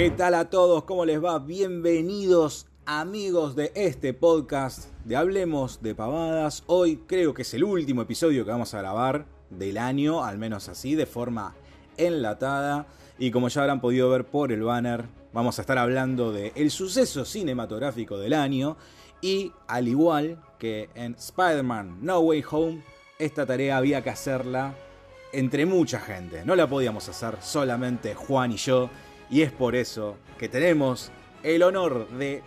¿Qué tal a todos? ¿Cómo les va? Bienvenidos amigos de este podcast de Hablemos de Pavadas. Hoy creo que es el último episodio que vamos a grabar del año, al menos así, de forma enlatada. Y como ya habrán podido ver por el banner, vamos a estar hablando de el suceso cinematográfico del año. Y al igual que en Spider-Man No Way Home, esta tarea había que hacerla entre mucha gente. No la podíamos hacer solamente Juan y yo. Y es por eso que tenemos el honor de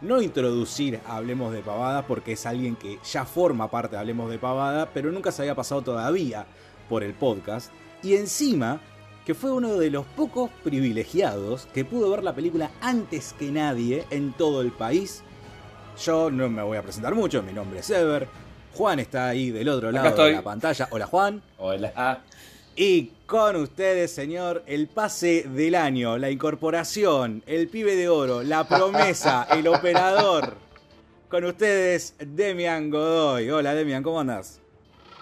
no introducir a Hablemos de Pavada, porque es alguien que ya forma parte de Hablemos de Pavada, pero nunca se había pasado todavía por el podcast. Y encima, que fue uno de los pocos privilegiados que pudo ver la película antes que nadie en todo el país. Yo no me voy a presentar mucho, mi nombre es Ever. Juan está ahí del otro lado de la pantalla. Hola Juan. Hola. Y con ustedes, señor, el pase del año, la incorporación, el pibe de oro, la promesa, el operador. Con ustedes, Demian Godoy. Hola, Demian, ¿cómo andas?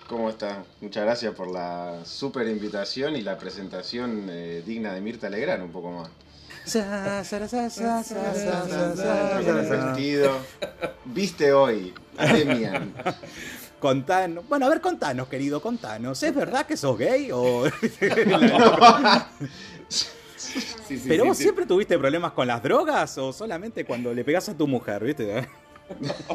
¿Cómo están? Muchas gracias por la super invitación y la presentación eh, digna de Mirta Legrand un poco más. Viste hoy, Demian. Contanos. Bueno, a ver, contanos, querido, contanos. ¿Es verdad que sos gay? O... ¿Pero vos siempre tuviste problemas con las drogas o solamente cuando le pegas a tu mujer, viste?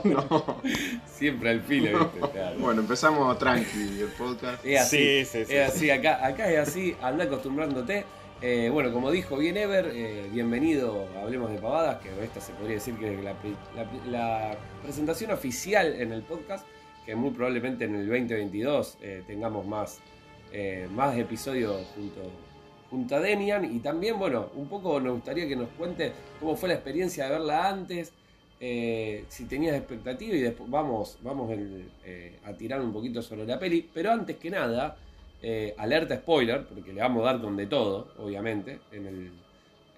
No, siempre al filo, ¿viste? Bueno, empezamos tranqui el podcast. Es así, sí, sí, es así, acá, acá es así, anda acostumbrándote. Eh, bueno, como dijo bien Ever, eh, bienvenido a Hablemos de Pavadas, que esta se podría decir que es la, la presentación oficial en el podcast que muy probablemente en el 2022 eh, tengamos más, eh, más episodios junto, junto a Demian. Y también, bueno, un poco nos gustaría que nos cuente cómo fue la experiencia de verla antes, eh, si tenías expectativa y después vamos, vamos a tirar un poquito sobre la peli. Pero antes que nada, alerta spoiler, porque le vamos a dar con de todo, obviamente, en el,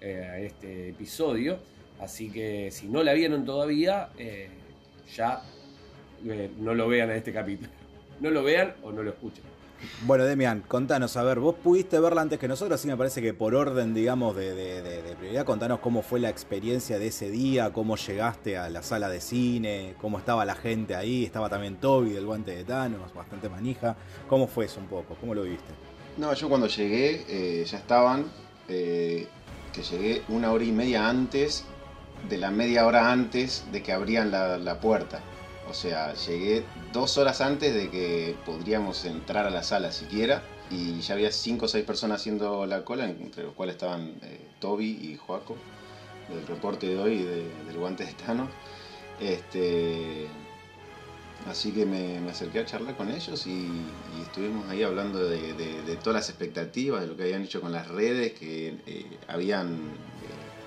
este episodio. Así que si no la vieron todavía, ya eh, no lo vean a este capítulo. No lo vean o no lo escuchen. Bueno, Demian, contanos, a ver, vos pudiste verla antes que nosotros, así me parece que por orden, digamos, de, prioridad, contanos cómo fue la experiencia de ese día, cómo llegaste a la sala de cine, cómo estaba la gente ahí, estaba también Toby del guante de Thanos, bastante manija. ¿Cómo fue eso un poco? ¿Cómo lo viste? No, yo cuando llegué eh, ya estaban, eh, que llegué una hora y media antes de la media hora antes de que abrían la puerta. O sea, llegué dos horas antes de que podríamos entrar a la sala siquiera y ya había cinco o seis personas haciendo la cola, entre los cuales estaban eh, Toby y Joaco, del reporte de hoy del guante de Thanos. Este, así que me, acerqué a charlar con ellos y, estuvimos ahí hablando de, todas las expectativas, de lo que habían hecho con las redes, que eh, habían eh,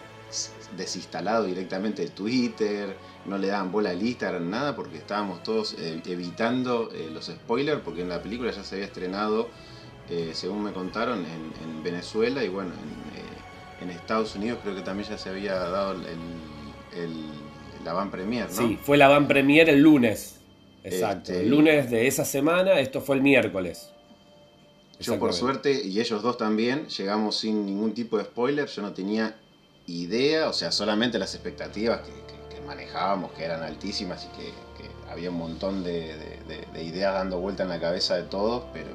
desinstalado directamente Twitter no le daban bola al Instagram, nada, porque estábamos todos eh, evitando eh, los spoilers, porque en la película ya se había estrenado, eh, según me contaron, en, Venezuela y bueno, en, Estados Unidos creo que también ya se había dado la van premier, ¿no? Sí, fue la van premier el lunes. Exacto, este, el lunes de esa semana, esto fue el miércoles. Yo por suerte, y ellos dos también, llegamos sin ningún tipo de spoiler, yo no tenía idea, o sea, solamente las expectativas que, manejábamos, que eran altísimas y que, había un montón de, ideas dando vuelta en la cabeza de todos, pero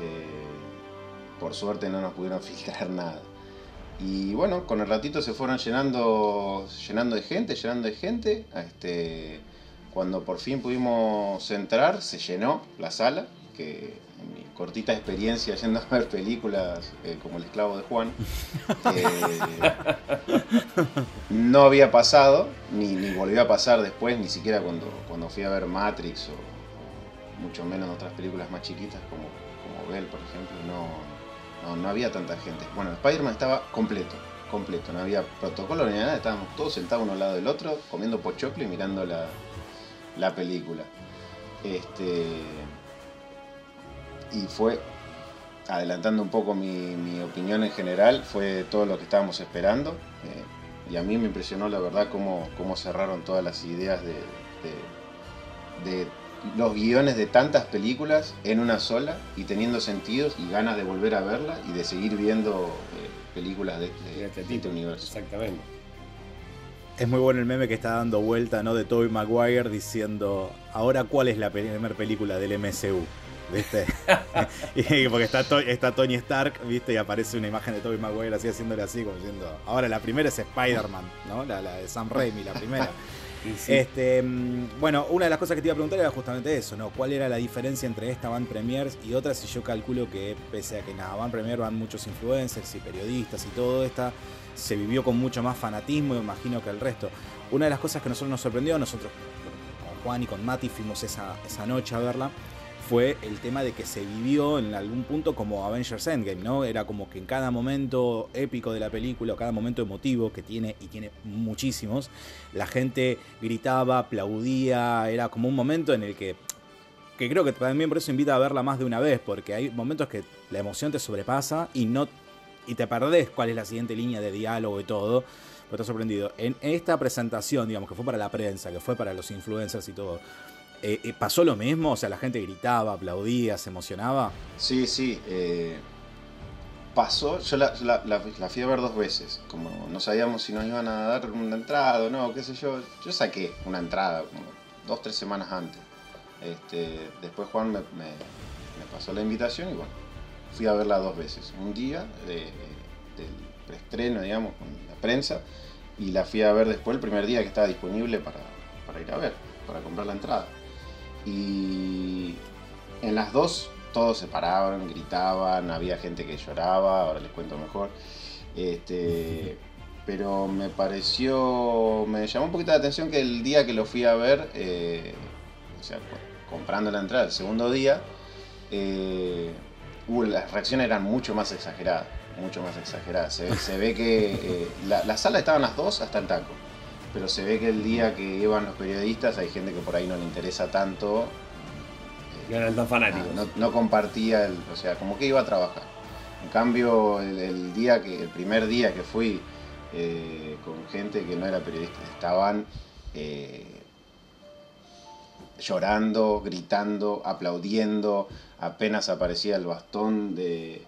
eh, por suerte no nos pudieron filtrar nada. Y bueno, con el ratito se fueron llenando, llenando de gente, llenando de gente. Este, cuando por fin pudimos entrar, se llenó la sala, que cortita experiencia yendo a ver películas eh, como El esclavo de Juan, eh, no había pasado, ni, volvió a pasar después, ni siquiera cuando, cuando fui a ver Matrix o, mucho menos otras películas más chiquitas como, como Bell, por ejemplo, no, no, había tanta gente. Bueno, Spider-Man estaba completo, completo, no había protocolo ni nada, estábamos todos sentados uno al lado del otro, comiendo pochoclo y mirando la, la película. Este, y fue, adelantando un poco mi, opinión en general, fue todo lo que estábamos esperando. Eh, y a mí me impresionó la verdad cómo, cómo cerraron todas las ideas de, de, los guiones de tantas películas en una sola y teniendo sentidos y ganas de volver a verla y de seguir viendo eh, películas de, este, de este universo. Exactamente. Es muy bueno el meme que está dando vuelta, ¿no? De Tobey Maguire diciendo, ahora cuál es la primera película del MCU. ¿Viste? porque está, está Tony Stark, ¿viste? Y aparece una imagen de Tobey Maguire así haciéndole así, como diciendo, ahora la primera es Spider-Man, ¿no? La, de Sam Raimi, la primera. Este, mm, bueno, una de las cosas que te iba a preguntar era justamente eso, ¿no? ¿Cuál era la diferencia entre esta Van Premiers y otras? Si yo calculo que pese a que en la Van Premier van muchos influencers y periodistas y todo, esta se vivió con mucho más fanatismo, imagino que el resto. Una de las cosas que a nosotros nos sorprendió, nosotros con Juan y con Mati fuimos esa, esa noche a verla, fue el tema de que se vivió en algún punto como Avengers Endgame, ¿no? Era como que en cada momento épico de la película, cada momento emotivo que tiene, y tiene muchísimos, la gente gritaba, aplaudía, era como un momento en el que, que creo que también por eso invita a verla más de una vez, porque hay momentos que la emoción te sobrepasa y no y te perdés cuál es la siguiente línea de diálogo y todo. Pero estás sorprendido. En esta presentación, digamos, que fue para la prensa, que fue para los influencers y todo, eh, eh, ¿pasó lo mismo? O sea, la gente gritaba, aplaudía, se emocionaba. Sí, sí. Eh, pasó, yo la, fui a ver dos veces. Como no sabíamos si nos iban a dar una entrada o no, qué sé yo. Yo saqué una entrada como dos, tres semanas antes. Este, después Juan me, pasó la invitación y bueno fui a verla dos veces. Un día del preestreno, digamos, con la prensa, y la fui a ver después el primer día que estaba disponible para, ir a ver, para comprar la entrada. Y en las dos todos se paraban, gritaban, había gente que lloraba, ahora les cuento mejor. Este, pero me pareció, me llamó un poquito la atención que el día que lo fui a ver, eh, o sea, comprando la entrada el segundo día, eh, las reacciones eran mucho más exageradas, mucho más exageradas. Se, ve que eh, la, sala estaban las dos hasta el taco, pero se ve que el día que iban los periodistas hay gente que por ahí no le interesa tanto. no eran tan fanáticos. No, compartía, el, o sea, como que iba a trabajar. En cambio, el, día que, el primer día que fui eh, con gente que no era periodista, estaban eh, llorando, gritando, aplaudiendo, apenas aparecía el bastón de,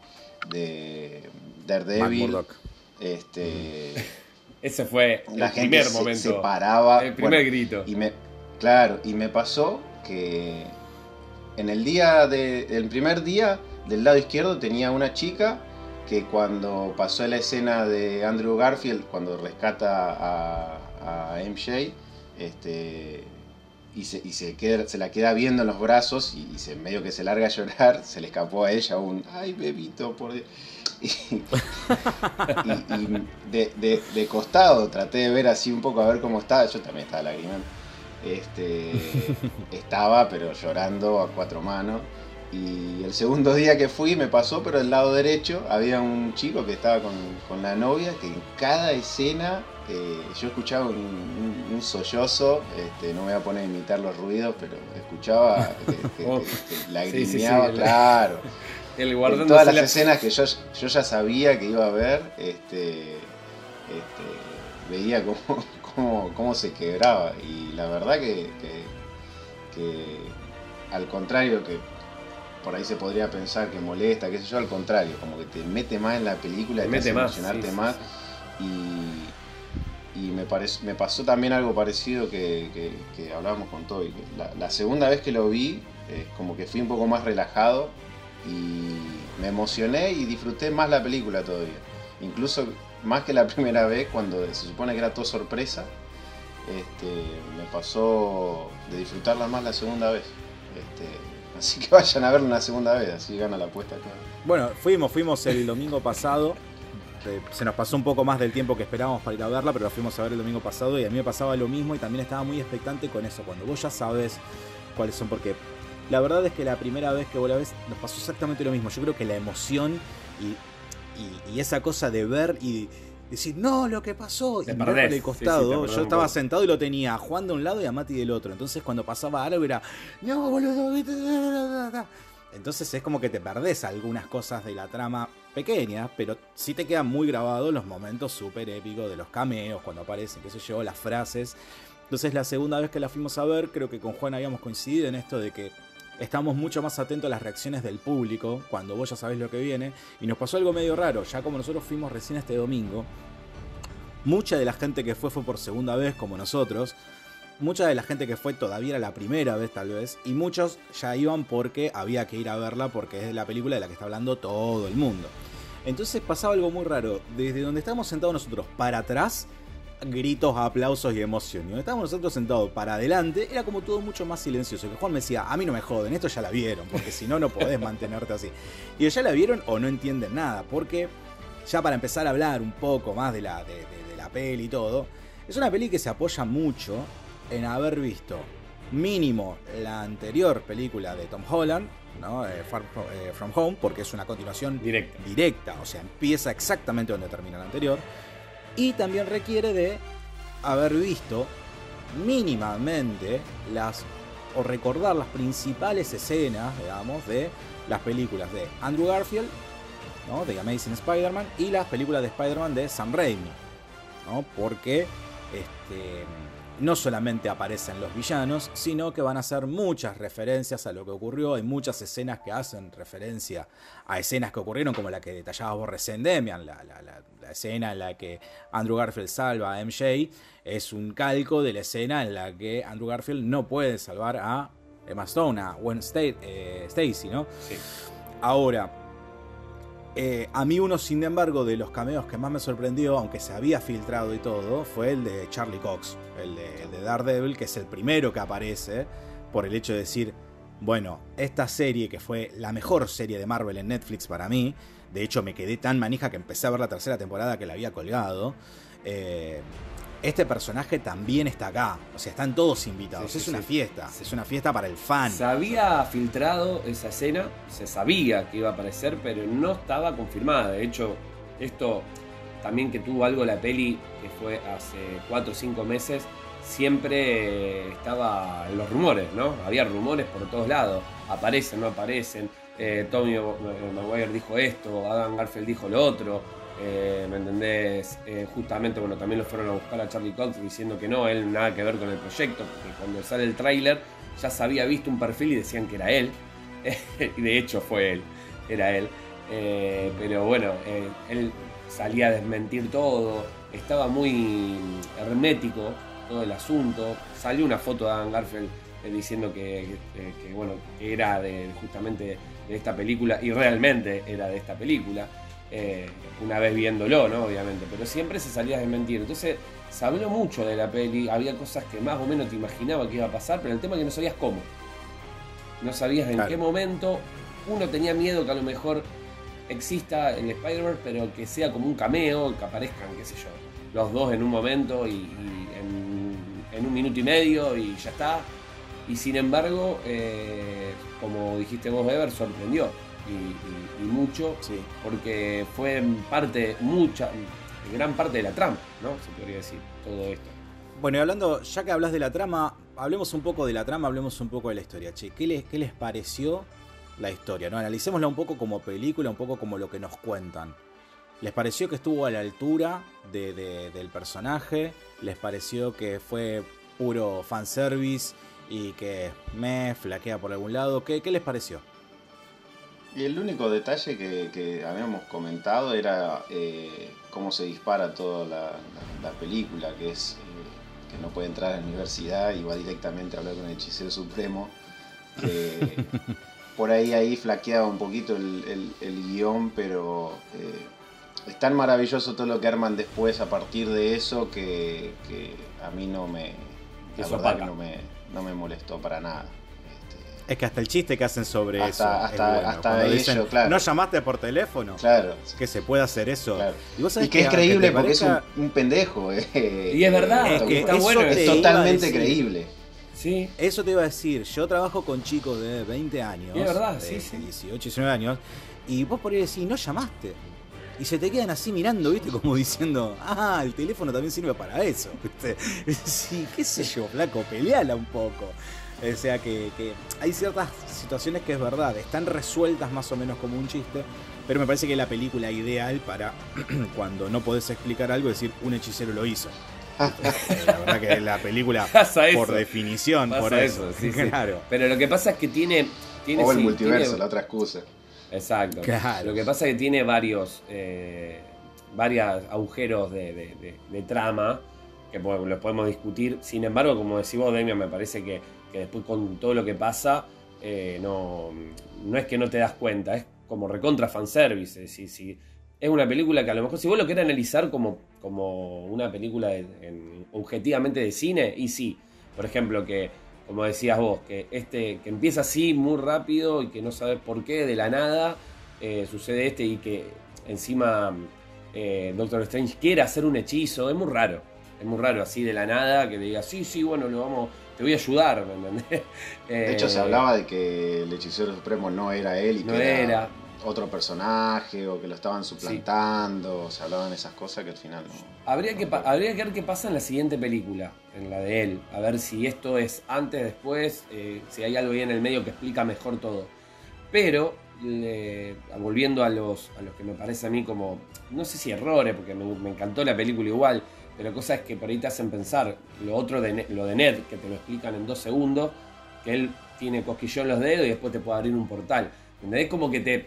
de Daredevil. Este, Ese fue el primer momento. Se paraba. El primer grito. Y me, claro, y me pasó que en el día de, el primer día del lado izquierdo tenía una chica que cuando pasó la escena de Andrew Garfield, cuando rescata a, a MJ, este, y se, y se, queda, se la queda viendo en los brazos y, se medio que se larga a llorar, se le escapó a ella un, ay bebito, por Dios. Y, de, de, costado traté de ver así un poco a ver cómo estaba, yo también estaba lagrimando. Este, estaba pero llorando a cuatro manos. Y el segundo día que fui me pasó, pero del lado derecho había un chico que estaba con, con la novia que en cada escena eh, yo escuchaba un, sollozo, este, no me voy a poner a imitar los ruidos, pero escuchaba que, oh. lagrimeaba, claro. El en todas las escenas que yo, yo, ya sabía que iba a ver, este, este veía cómo, cómo, cómo, se quebraba. Y la verdad que, que, al contrario que por ahí se podría pensar que molesta, qué sé yo, al contrario, como que te mete más en la película, te, mete más, emocionarte más. Y, y me, me pasó también algo parecido que, que, hablábamos con Toby. La, segunda vez que lo vi, eh, como que fui un poco más relajado y me emocioné y disfruté más la película todavía. Incluso más que la primera vez, cuando se supone que era todo sorpresa, este, me pasó de disfrutarla más la segunda vez. Así que vayan a verla una segunda vez, así gana la apuesta. Bueno, fuimos, fuimos el domingo pasado este, se nos pasó un poco más del tiempo que esperábamos para ir a verla, pero la fuimos a ver el domingo pasado y a mí me pasaba lo mismo y también estaba muy expectante con eso, cuando vos ya sabes cuáles son, porque la verdad es que la primera vez que vos la ves nos pasó exactamente lo mismo. Yo creo que la emoción y, esa cosa de ver y decir, no, lo que pasó, y mirar por el costado, yo estaba sentado y lo tenía a Juan de un lado y a Mati del otro. Entonces cuando pasaba algo era, no, boludo, entonces es como que te perdés algunas cosas de la trama pequeñas, pero sí te quedan muy grabados los momentos súper épicos de los cameos, cuando aparecen, qué sé yo, las frases. Entonces la segunda vez que la fuimos a ver, creo que con Juan habíamos coincidido en esto de que estamos mucho más atentos a las reacciones del público cuando vos ya sabés lo que viene. Y nos pasó algo medio raro, ya como nosotros fuimos recién este domingo, mucha de la gente que fue fue por segunda vez como nosotros. Mucha de la gente que fue todavía era la primera vez tal vez. Y muchos ya iban porque había que ir a verla porque es la película de la que está hablando todo el mundo. Entonces pasaba algo muy raro. Desde donde estábamos sentados nosotros para atrás, gritos, aplausos y emoción. Y donde estábamos nosotros sentados para adelante, era como todo mucho más silencioso. Que Juan me decía, a mí no me joden, esto ya la vieron, porque si no, no podés mantenerte así. Y ya la vieron o no entienden nada, porque ya para empezar a hablar un poco más de la, de, la peli y todo, es una peli que se apoya mucho en haber visto mínimo la anterior película de Tom Holland, ¿no? Eh, Far eh, From Home, porque es una continuación directa. directa, o sea, empieza exactamente donde termina la anterior, y también requiere de haber visto mínimamente las o recordar las principales escenas, digamos, de las películas de Andrew Garfield, ¿no? de Amazing Spider-Man, y las películas de Spider-Man de Sam Raimi, ¿no? porque este, no solamente aparecen los villanos, sino que van a hacer muchas referencias a lo que ocurrió. Hay muchas escenas que hacen referencia a escenas que ocurrieron, como la que detallaba recién, Demian, la, la, escena en la que Andrew Garfield salva a MJ, es un calco de la escena en la que Andrew Garfield no puede salvar a Emma Stone, a Gwen eh, Stacy, ¿no? Sí. Ahora, eh, a mí uno, sin embargo, de los cameos que más me sorprendió, aunque se había filtrado y todo, fue el de Charlie Cox, el de, Daredevil, que es el primero que aparece, por el hecho de decir, bueno, esta serie que fue la mejor serie de Marvel en Netflix para mí, de hecho me quedé tan manija que empecé a ver la tercera temporada que la había colgado, eh, este personaje también está acá. O sea, están todos invitados. es una fiesta. Es una fiesta para el fan. Se había filtrado esa escena, se sabía que iba a aparecer, pero no estaba confirmada. De hecho, esto también que tuvo algo la peli, que fue hace 4 o 5 meses, siempre estaba en los rumores, ¿no? Había rumores por todos lados. Aparecen, no aparecen. Eh, Tommy Maguire dijo esto, Adam Garfield dijo lo otro. Eh, ¿Me entendés? Eh, justamente, bueno, también lo fueron a buscar a Charlie Cox diciendo que no, él nada que ver con el proyecto, porque cuando sale el tráiler ya se había visto un perfil y decían que era él. y de hecho fue él, era él. Eh, pero bueno, él salía a desmentir todo, estaba muy hermético todo el asunto. Salió una foto de Adam Garfield diciendo que, bueno, que era de, justamente de esta película y realmente era de esta película. Eh, una vez viéndolo, ¿no? Obviamente, pero siempre se salía de mentir. Entonces, se habló mucho de la peli, había cosas que más o menos te imaginaba que iba a pasar, pero el tema es que no sabías cómo. No sabías en qué momento. Uno tenía miedo que a lo mejor exista el Spider-Man, pero que sea como un cameo, que aparezcan, qué sé yo, los dos en un momento y, en, un minuto y medio y ya está. Y sin embargo, eh, como dijiste vos, Ever, sorprendió y, mucho, sí. porque fue parte, mucha, gran parte de la trama, ¿no? Se podría decir, todo esto. Bueno, y hablando, ya que hablas de la trama, hablemos un poco de la trama, hablemos un poco de la historia. Che, ¿qué les, qué les pareció la historia? ¿no? Analicémosla un poco como película, un poco como lo que nos cuentan. ¿Les pareció que estuvo a la altura del personaje? ¿Les pareció que fue puro fanservice y que me flaquea por algún lado? ¿Qué, qué les pareció? Y el único detalle que, habíamos comentado era eh, cómo se dispara toda la, película, que es eh, que no puede entrar a la universidad y va directamente a hablar con el hechicero supremo. por ahí ahí flaqueaba un poquito el, guion, pero eh, es tan maravilloso todo lo que arman después a partir de eso que, a mí no me, no me molestó para nada. Es que hasta el chiste que hacen sobre eso. Hasta, hasta ello, claro. No llamaste por teléfono. Claro. Que se puede hacer eso. Y, que, es creíble porque es un, pendejo. Eh. Y es verdad. Es, que está bueno. es totalmente creíble. Sí. Eso te iba a decir. Yo trabajo con chicos de 20 años. es verdad, sí, sí. 18, 19 años. Y vos por ahí decís, no llamaste. Y se te quedan así mirando, ¿viste? Como diciendo, ah, el teléfono también sirve para eso. ¿viste? Sí, qué sé yo, flaco, peleala un poco. O sea que, hay ciertas situaciones que es verdad, están resueltas más o menos como un chiste, pero me parece que es la película ideal para cuando no podés explicar algo, decir un hechicero lo hizo. la verdad que la película, por definición, por eso. claro. Pero lo que pasa es que tiene. tiene o el multiverso, la otra excusa. Exacto. Lo que pasa es que tiene varios. Eh, varios agujeros de, trama que los podemos discutir. Sin embargo, como decís vos, Demian, me parece que, después con todo lo que pasa, eh, no, no es que no te das cuenta, es como recontra fanservice. Si, es una película que a lo mejor, si vos lo querés analizar como, como una película objetivamente de cine, y sí, por ejemplo, que, como decías vos, que, este, que empieza así muy rápido y que no sabes por qué, de la nada, eh, sucede este y que encima eh, Doctor Strange quiere hacer un hechizo, es muy raro, es muy raro así de la nada, que diga, sí, sí, bueno, lo vamos, te voy a ayudar, ¿me entendés? de hecho, se hablaba de que el hechicero supremo no era él y no que era otro personaje o que lo estaban suplantando, se hablaban esas cosas que al final no. Habría que, habría que ver qué pasa en la siguiente película, en la de él, a ver si esto es antes, después, eh, si hay algo ahí en el medio que explica mejor todo. Pero, volviendo a los, a los que me parece a mí como, no sé si errores, porque me, encantó la película igual, pero cosas que por ahí te hacen pensar, lo otro de, lo de Ned, que te lo explican en dos segundos, que él tiene cosquillón en los dedos y después te puede abrir un portal. Es como que te,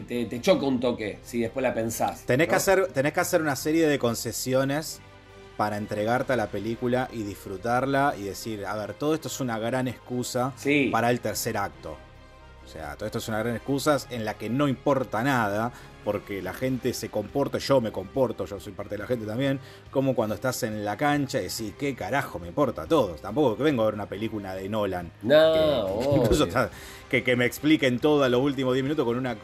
te, choca un toque si después la pensás. Tenés, que hacer, tenés que hacer una serie de concesiones para entregarte a la película y disfrutarla y decir, a ver, todo esto es una gran excusa para el tercer acto. O sea, todo esto es una gran excusa en la que no importa nada, porque la gente se comporta, yo me comporto, yo soy parte de la gente también, como cuando estás en la cancha y decís, ¿qué carajo me importa a todos? Tampoco que vengo a ver una película de Nolan. No, que, que me expliquen todo a los últimos 10 minutos con una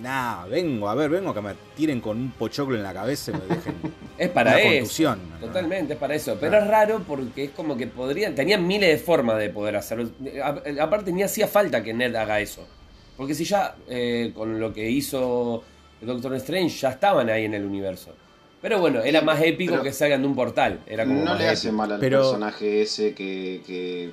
Nah, vengo, a ver, vengo a que me tiren con un pochoclo en la cabeza y me dejen. es para eso. Totalmente, es para eso. Pero es raro porque es como que podrían. Tenían miles de formas de poder hacerlo. Aparte, ni hacía falta que Ned haga eso. Porque si ya eh, con lo que hizo Doctor Strange ya estaban ahí en el universo. Pero bueno, era más épico que salgan de un portal. Era como no le hace mal al personaje ese que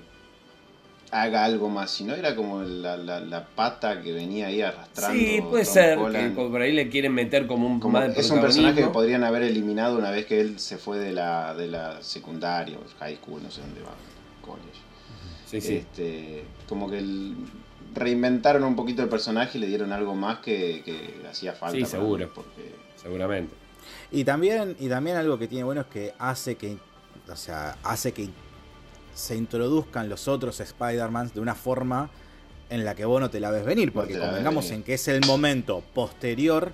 haga algo más, sino era como la, pata que venía ahí arrastrando. Sí, puede ser, que por ahí le quieren meter como un como, Es un personaje que podrían haber eliminado una vez que él se fue de la, de la secundaria, high school, no sé dónde va, college. Sí, sí. Este, como que reinventaron un poquito el personaje y le dieron algo más que, hacía falta. Sí, seguro. Porque... Seguramente. Y también, y también algo que tiene bueno es que hace que, o sea, hace que se introduzcan los otros Spider-Man de una forma en la que vos no te la ves venir, porque convengamos en que es el momento posterior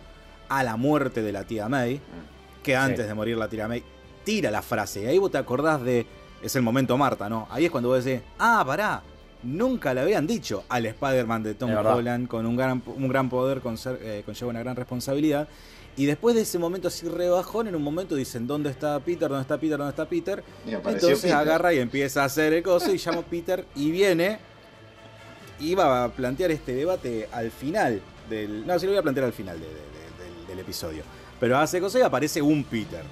a la muerte de la tía May, mm. que antes de morir la tía May tira la frase, y ahí vos te acordás de, es el momento Marta, ¿no? Ahí es cuando vos decís, ah, pará, nunca le habían dicho al Spider-Man de Tom Holland con un gran, un gran poder con ser, eh, conlleva una gran responsabilidad. Y después de ese momento así rebajón, en un momento dicen, ¿dónde está Peter? ¿Dónde está Peter? ¿Dónde está Peter? Entonces agarra y empieza a hacer el coso y llama a Peter y viene. Y va a plantear este debate al final del... No, sí lo voy a plantear al final del, episodio. Pero hace cosa y aparece un Peter.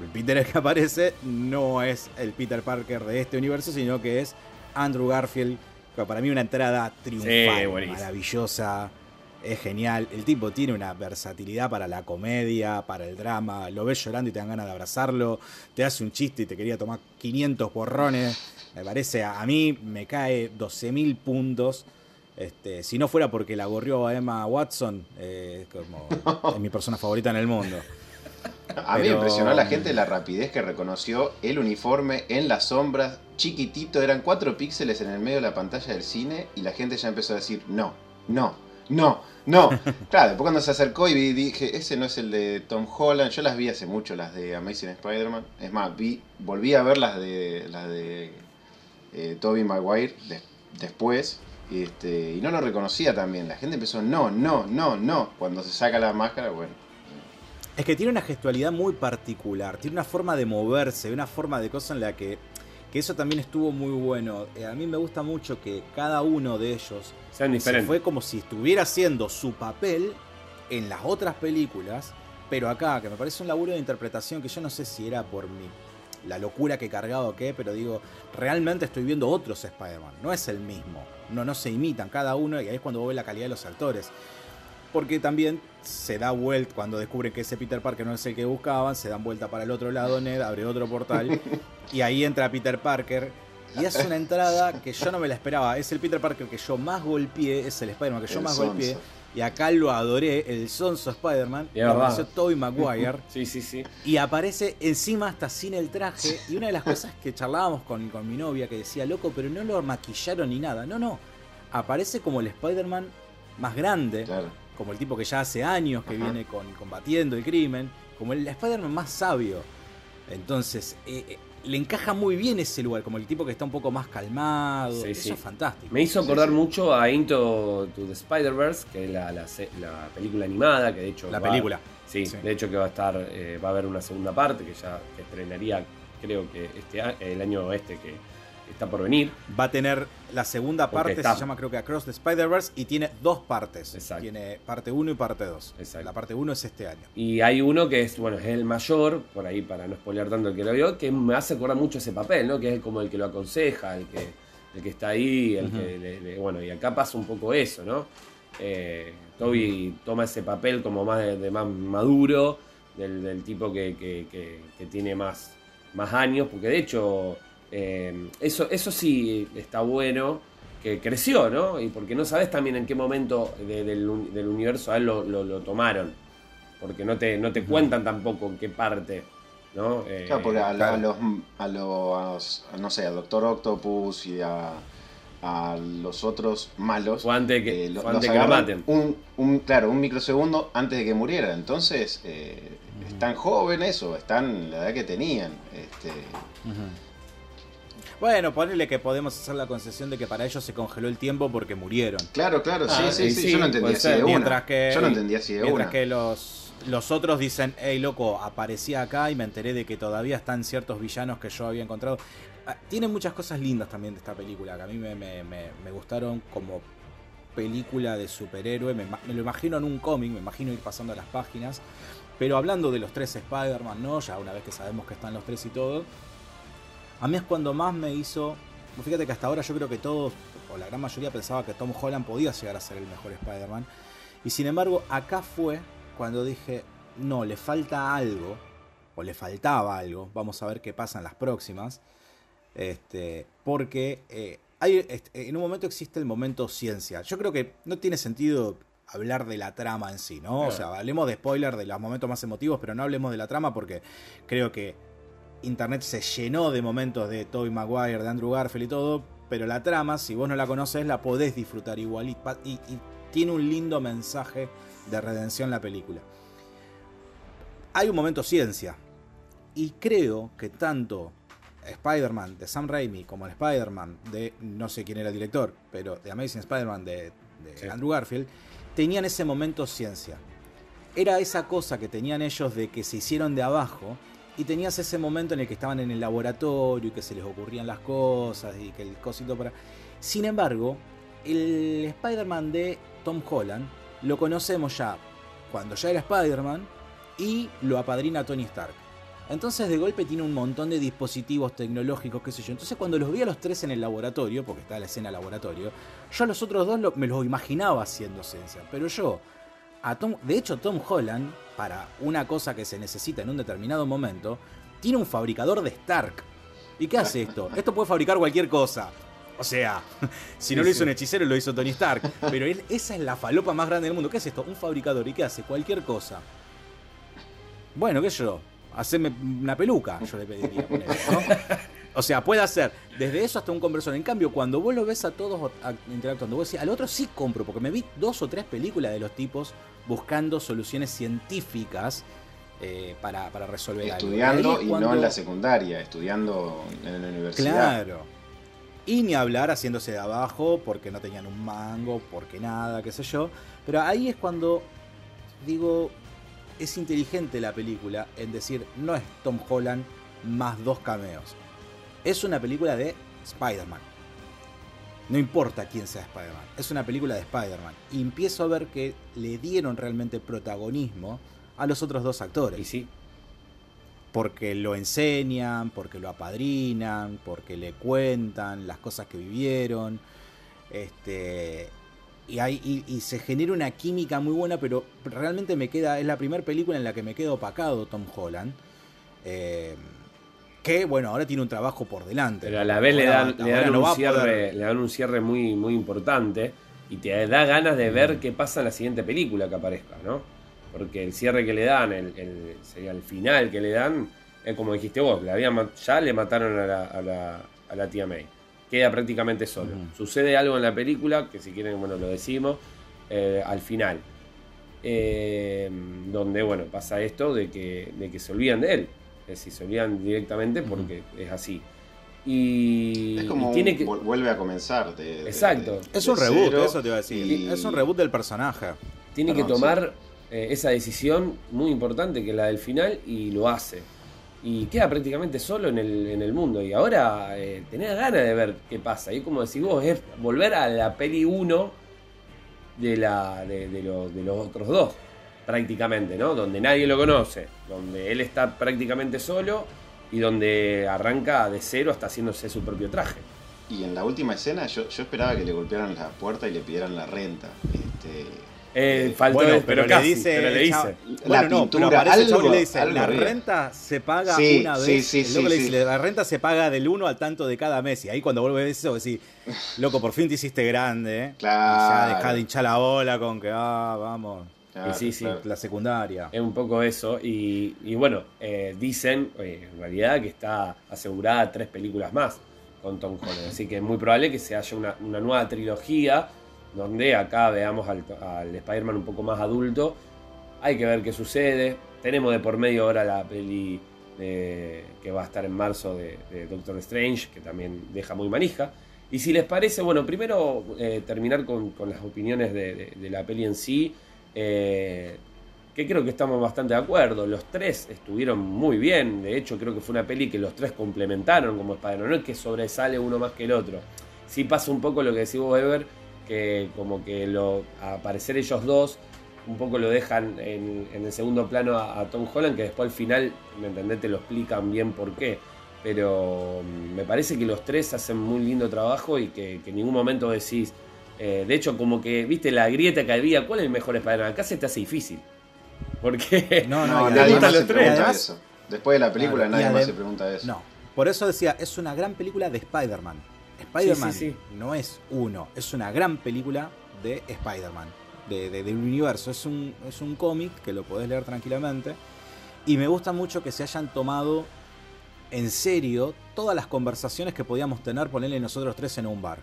El Peter que aparece no es el Peter Parker de este universo, sino que es Andrew Garfield. Para mí una entrada triunfal, maravillosa es genial. El tipo tiene una versatilidad para la comedia, para el drama. Lo ves llorando y te dan ganas de abrazarlo. Te hace un chiste y te quería tomar 500 borrones. Me parece, a, mí me cae 12.000 puntos. Este, si no fuera porque la gorrió a Emma Watson, eh, como, es mi persona favorita en el mundo. A mí me impresionó la gente la rapidez que reconoció el uniforme en las sombras, chiquitito, eran 4 píxeles en el medio de la pantalla del cine y la gente ya empezó a decir, no, no, no, no. Claro, después cuando se acercó y vi, dije, ese no es el de Tom Holland. Yo las vi hace mucho, las de Amazing Spider-Man. Es más, vi, volví a ver las de, las de eh, Tobey Maguire después. Este, y no lo reconocía también. La gente empezó, no, no, no, no. Cuando se saca la máscara, bueno. Es que tiene una gestualidad muy particular, tiene una forma de moverse, una forma de cosa en la que que eso también estuvo muy bueno. Eh, a mí me gusta mucho que cada uno de ellos se fue como si estuviera haciendo su papel en las otras películas, pero acá, que me parece un laburo de interpretación que yo no sé si era por mí la locura que cargaba o qué, pero digo, realmente estoy viendo otros Spider-Man, no es el mismo, no, no se imitan cada uno y ahí es cuando vos ves la calidad de los actores. Porque también se da vuelta, cuando descubren que ese Peter Parker no es el que buscaban, se dan vuelta para el otro lado, Ned abre otro portal y ahí entra Peter Parker. Y es una entrada que yo no me la esperaba. Es el Peter Parker que yo más golpeé, es el Spider-Man que yo más golpeé. Y acá lo adoré, el sonso Spider-Man. Y apareció Tobey Maguire. sí, sí, sí. Y aparece encima hasta sin el traje. Y una de las cosas que charlábamos con, con mi novia, que decía, loco, pero no lo maquillaron ni nada. No, no. Aparece como el Spider-Man más grande. Como el tipo que ya hace años que viene con, combatiendo el crimen. Como el Spider-Man más sabio. Entonces, eh, eh, le encaja muy bien ese lugar, como el tipo que está un poco más calmado. Eso es fantástico. Me hizo acordar mucho a Into to the Spider-Verse, que es la, la, película animada, que de hecho. La película. Sí, de hecho que va a estar, eh, va a haber una segunda parte que ya estrenaría, creo que este el año este que está por venir. Va a tener la segunda parte, se llama creo que Across the Spider-Verse, y tiene dos partes. Exacto. Tiene parte 1 y parte 2. La parte 1 es este año. Y hay uno que es, bueno, es el mayor, por ahí para no spoilear tanto el que lo vio, que me hace acordar mucho ese papel, ¿no? Que es como el que lo aconseja, el que, el que está ahí, el que bueno, y acá pasa un poco eso, ¿no? Eh, Toby toma ese papel como más de, más maduro, del, tipo que, que, tiene más, más años, porque de hecho eh, eso, eso sí está bueno, que creció, ¿no? Y porque no sabes también en qué momento del, universo a él lo, tomaron. Porque no te, no te cuentan tampoco en qué parte. ¿no? Eh, claro, porque a, los, a, los, no sé, al Doctor Octopus y a, los otros malos. O antes que, eh, lo, maten. Un, claro, un microsegundo antes de que muriera. Entonces, están jóvenes o están la edad que tenían. Este, bueno, ponele que podemos hacer la concesión de que para ellos se congeló el tiempo porque murieron. Claro, claro, sí, ah, sí, sí, Yo no entendía así de mientras Que, yo no entendía así de mientras que los, los otros dicen, hey, loco, aparecía acá y me enteré de que todavía están ciertos villanos que yo había encontrado. Ah, tiene muchas cosas lindas también de esta película, que a mí me, me, me, gustaron como película de superhéroe. Me, me lo imagino en un cómic, me imagino ir pasando las páginas. Pero hablando de los tres Spider-Man, ¿no? Ya una vez que sabemos que están los tres y todo a mí es cuando más me hizo. Fíjate que hasta ahora yo creo que todos, o la gran mayoría, pensaba que Tom Holland podía llegar a ser el mejor Spider-Man. Y sin embargo, acá fue cuando dije, no, le falta algo, o le faltaba algo. Vamos a ver qué pasa en las próximas. Este, porque eh, hay, este, en un momento existe el momento ciencia. Yo creo que no tiene sentido hablar de la trama en sí, ¿no? O sea, hablemos de spoiler de los momentos más emotivos, pero no hablemos de la trama porque creo que internet se llenó de momentos de Tobey Maguire, de Andrew Garfield y todo, pero la trama, si vos no la conoces, la podés disfrutar igual y, tiene un lindo mensaje de redención la película. Hay un momento ciencia y creo que tanto Spider-Man de Sam Raimi como el Spider-Man de, no sé quién era el director, pero de Amazing Spider-Man de, Andrew Garfield, tenían ese momento ciencia. Era esa cosa que tenían ellos de que se hicieron de abajo y tenías ese momento en el que estaban en el laboratorio y que se les ocurrían las cosas y que el cosito para... Sin embargo, el Spider-Man de Tom Holland lo conocemos ya cuando ya era Spider-Man y lo apadrina Tony Stark. Entonces de golpe tiene un montón de dispositivos tecnológicos, qué sé yo. Entonces cuando los vi a los tres en el laboratorio, porque está la escena laboratorio, yo a los otros dos me los imaginaba haciendo ciencia. Pero yo de hecho, Tom Holland, para una cosa que se necesita en un determinado momento, tiene un fabricador de Stark. ¿Y qué hace esto? Esto puede fabricar cualquier cosa. O sea, si no lo hizo un hechicero, lo hizo Tony Stark. Pero esa es la falopa más grande del mundo. ¿Qué es esto? Un fabricador. ¿Y qué hace? Cualquier cosa. Bueno, qué sé yo. Haceme una peluca, yo le pediría. ¿no? O sea, puede hacer desde eso hasta un conversor. En cambio, cuando vos lo ves a todos interactuando, vos decís, al otro sí compro, porque me vi dos o tres películas de los tipos buscando soluciones científicas eh, para, resolver Estudiando y no en la secundaria, estudiando en la universidad. Claro. Y ni hablar haciéndose de abajo porque no tenían un mango, porque nada, qué sé yo. Pero ahí es cuando digo, es inteligente la película en decir, no es Tom Holland más dos cameos es una película de Spider-Man. No importa quién sea Spider-Man, es una película de Spider-Man. Y empiezo a ver que le dieron realmente protagonismo a los otros dos actores. Y sí. Porque lo enseñan, porque lo apadrinan, porque le cuentan las cosas que vivieron. Este, y, hay, y, se genera una química muy buena, pero realmente me queda, es la primera película en la que me quedo opacado Tom Holland. Eh, que bueno, ahora tiene un trabajo por delante. Pero a la vez le dan, le dan, cierre, le dan un cierre muy, muy importante y te da ganas de ver qué pasa en la siguiente película que aparezca, ¿no? Porque el cierre que le dan, el, sería el final que le dan, es como dijiste vos, ya le mataron a la, a la, a la tía May queda prácticamente solo. Sucede algo en la película, que si quieren, bueno, lo decimos, eh, al final. Eh, donde, bueno, pasa esto de que, de que se olvidan de él. Es decir, se olvidan directamente porque es así. Y, es como tiene que... vuelve a comenzar. De, Exacto. es un reboot, eso te iba a decir. Es un reboot del personaje. Tiene que tomar eh, esa decisión muy importante que es la del final y lo hace y queda prácticamente solo en el, en el mundo. Y ahora eh, tenés ganas de ver qué pasa. Y como decís vos, es volver a la peli 1 de, la, de, de, de, los otros dos, prácticamente, ¿no? Donde nadie lo conoce, donde él está prácticamente solo y donde arranca de cero hasta haciéndose su propio traje. Y en la última escena yo, yo esperaba que le golpearan la puerta y le pidieran la renta. Este, eh, faltó bueno, pero, le dice, le dice. Bueno, no, pero algo, le dice, la renta se paga una vez. Sí, sí, le dice, la renta se paga del 1 al tanto de cada mes. Y ahí cuando vuelve eso, decís, loco, por fin te hiciste grande. ¿eh? Claro. Y ya dejá de hinchar la bola con que, ah, vamos. Y sí, sí. La secundaria. Es un poco eso. Y, y bueno, eh, dicen eh, en realidad que está asegurada tres películas más con Tom Holland. Así que es muy probable que se haya una, una nueva trilogía donde acá veamos al, Spider-Man un poco más adulto. Hay que ver qué sucede. Tenemos de por medio ahora la peli que va a estar en marzo de, Doctor Strange, que también deja muy manija. Y si les parece, bueno, primero eh, terminar con, las opiniones de, la peli en sí, eh, que creo que estamos bastante de acuerdo. Los tres estuvieron muy bien, de hecho creo que fue una peli que los tres complementaron como Spider-Man, no es que sobresale uno más que el otro. Sí pasa un poco lo que decís Ever, que como que lo, aparecer ellos dos un poco lo dejan en, el segundo plano a, Tom Holland, que después al final, ¿me entendés? Te lo explican bien por qué. Pero mm, me parece que los tres hacen muy lindo trabajo y que, en ningún momento decís. Eh, de hecho, como que, viste, la grieta que había, ¿cuál es el mejor Spider-Man? Acá se te hace difícil. Porque no, no, nadie más se pregunta eso. Después de la película nadie más se pregunta eso. No, por eso decía, es una gran película de Spider-Man. Spider-Man no es uno, es una gran película de Spider-Man, de, del universo. Es un, es un cómic que lo podés leer tranquilamente. Y me gusta mucho que se hayan tomado en serio todas las conversaciones que podíamos tener, ponerle nosotros tres en un bar.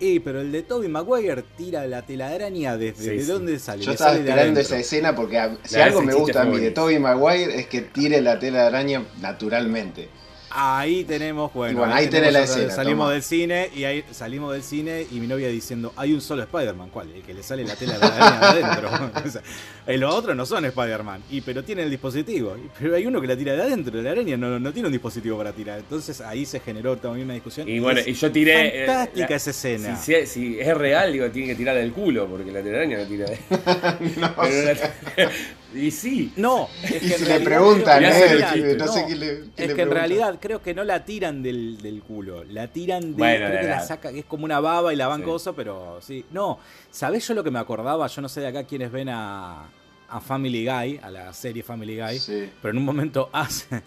Y pero el de Toby Maguire tira la telaraña desde de dónde sale. Yo estaba esperando esa escena porque si algo me gusta a mí de Toby Maguire es que tire la tela de araña naturalmente. Ahí tenemos, bueno, ahí, tenés la escena, salimos del cine y ahí salimos del cine y mi novia diciendo, hay un solo Spider-Man, ¿cuál? El que le sale la tela de la araña adentro. los otros no son Spider-Man, y pero tienen el dispositivo. Pero hay uno que la tira de adentro, la araña no, no tiene un dispositivo para tirar. Entonces ahí se generó también una discusión. Y bueno, y yo tiré. Eh, fantástica esa escena. Si, si, es real, digo, tiene que tirar del culo, porque la telaraña no tira de. no, y sí. No. Es que si le preguntan, eh, no, sé qué le. es que en realidad creo que no la tiran del, del culo, la tiran de. creo que la saca, es como una baba y la van cosa, pero sí. No, ¿sabés yo lo que me acordaba? Yo no sé de acá quiénes ven a, a Family Guy, a la serie Family Guy, pero en un momento hacen,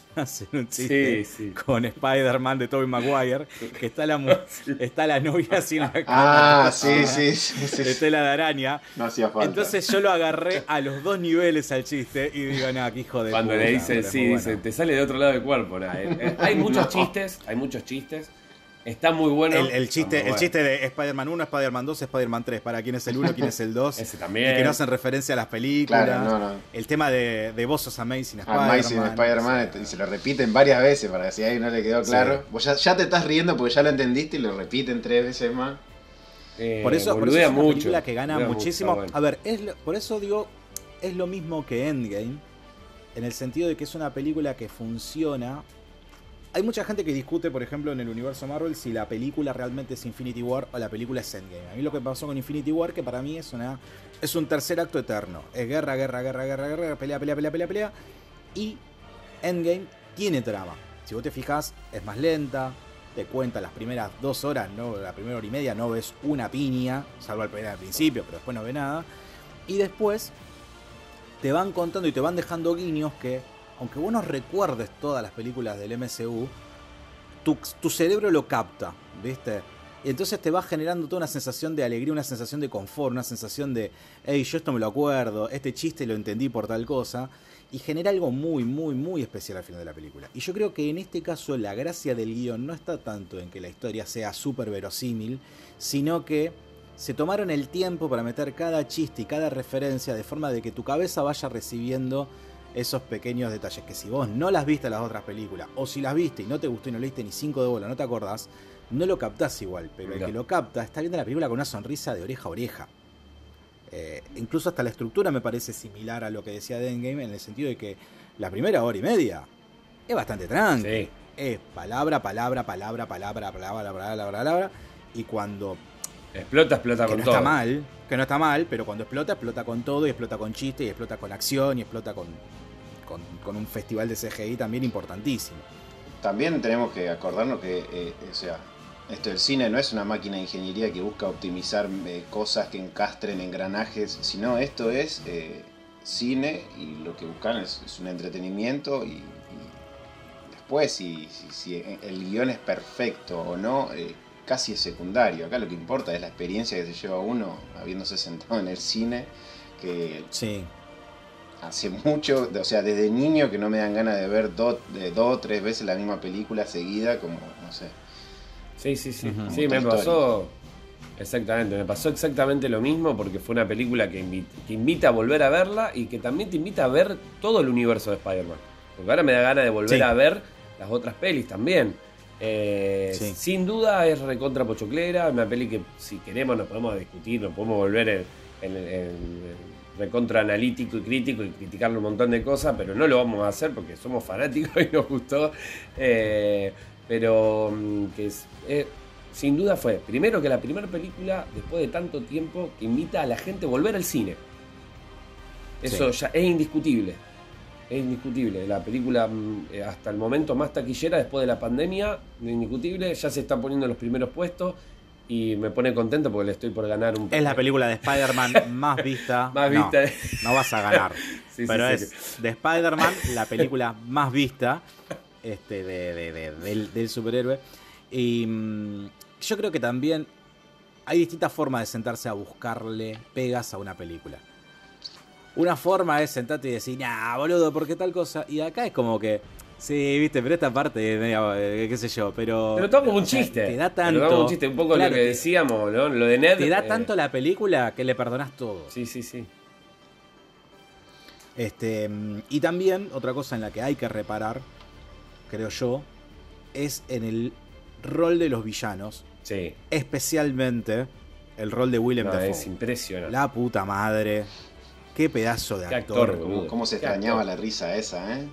un chiste con Spider-Man de Tobey Maguire, que está la, está la novia en la Ah, sí, sí, sí, De tela de araña. No hacía falta. Entonces yo lo agarré a los dos niveles al chiste y digo, no, qué hijo de Cuando le dice, sí, dice, te sale de otro lado del cuerpo. Eh, eh, hay muchos chistes, hay muchos chistes. Está muy bueno. El, chiste, el chiste de Spider-Man 1, Spider-Man 2, Spider-Man 3. Para quién es el 1, quién es el 2. Ese también. Y que no hacen referencia a las películas. Claro, no, no. El tema de, de vos Amazing Spider-Man. Amazing Spider-Man. y se lo repiten varias veces para que si ahí no le quedó claro. Vos ya, te estás riendo porque ya lo entendiste y lo repiten tres veces más. Eh, por eso, por eso es una película que gana muchísimo. A ver, es por eso digo, es lo mismo que Endgame. En el sentido de que es una película que funciona hay mucha gente que discute, por ejemplo, en el universo Marvel si la película realmente es Infinity War o la película es Endgame. A mí lo que pasó con Infinity War, que para mí es una es un tercer acto eterno. Es guerra, guerra, guerra, guerra, guerra, pelea, pelea, pelea, pelea, pelea. Y Endgame tiene trama. Si vos te fijas, es más lenta, te cuenta las primeras dos horas, no, la primera hora y media no ves una piña, salvo al principio, pero después no ve nada. Y después te van contando y te van dejando guiños que, aunque vos no recuerdes todas las películas del MCU, tu, tu cerebro lo capta, ¿viste? Y entonces te va generando toda una sensación de alegría, una sensación de confort, una sensación de, hey, yo esto me lo acuerdo, este chiste lo entendí por tal cosa. Y genera algo muy, muy, muy especial al final de la película. Y yo creo que en este caso la gracia del guion no está tanto en que la historia sea súper verosímil, sino que se tomaron el tiempo para meter cada chiste y cada referencia de forma de que tu cabeza vaya recibiendo esos pequeños detalles que si vos no las viste las otras películas, o si las viste y no te gustó y no leíste ni cinco de bola, no te acordás, no lo captás igual, pero el que lo capta está viendo la película con una sonrisa de oreja a oreja. Eh, incluso hasta la estructura me parece similar a lo que decía de Endgame en el sentido de que la primera hora y media es bastante tranqui. Es palabra, palabra, palabra, palabra, palabra, palabra, palabra, y cuando explota, explota con no todo. Está mal, que no está mal, pero cuando explota, explota con todo y explota con chiste y explota con acción y explota con, con, un festival de CGI también importantísimo. También tenemos que acordarnos que, eh, o sea, esto del cine no es una máquina de ingeniería que busca optimizar eh, cosas que encastren engranajes, sino esto es eh, cine y lo que buscan es, un entretenimiento y, después si, si, el guion es perfecto o no, eh, casi es secundario. Acá lo que importa es la experiencia que se lleva uno habiéndose sentado en el cine, que sí. Hace mucho, o sea, desde niño que no me dan ganas de ver dos o tres veces la misma película seguida, como, no sé Sí, sí, sí. Sí, me pasó. Exactamente, me pasó exactamente lo mismo porque fue una película que invita, a volver a verla y que también te invita a ver todo el universo de Spider-Man. Porque ahora me da ganas de volver a ver las otras pelis también. Eh, sin duda es recontra pochoclera, una peli que si queremos nos podemos discutir, nos podemos volver en, recontra analítico y crítico y criticarle un montón de cosas, pero no lo vamos a hacer porque somos fanáticos y nos gustó. Eh, pero mm, que es, eh, sin duda fue, primero que la primera película, después de tanto tiempo, que invita a la gente a volver al cine. Eso ya es indiscutible. Es indiscutible. La película mm, eh, hasta el momento más taquillera después de la pandemia, indiscutible, ya se está poniendo en los primeros puestos y me pone contento porque le estoy por ganar un Es la película de Spider-Man más vista. más vista. No, vas a ganar. pero es de Spider-Man la película más vista este, de, del, superhéroe. Y mm, yo creo que también hay distintas formas de sentarse a buscarle pegas a una película. Una forma es sentarte y decir, nah, boludo, ¿por qué tal cosa? Y acá es como que, sí, viste, pero esta parte, eh, qué sé yo, pero. Pero todo como un chiste. Te da tanto. un chiste, un poco lo que decíamos, ¿no? Lo de Ned. Te da eh, tanto la película que le perdonás todo. Sí, sí, sí. Este, y también, otra cosa en la que hay que reparar creo yo, es en el rol de los villanos. Sí. Especialmente el rol de Willem Dafoe. Es impresionante. La puta madre. Qué pedazo de actor. ¿Cómo, se extrañaba la risa esa, eh?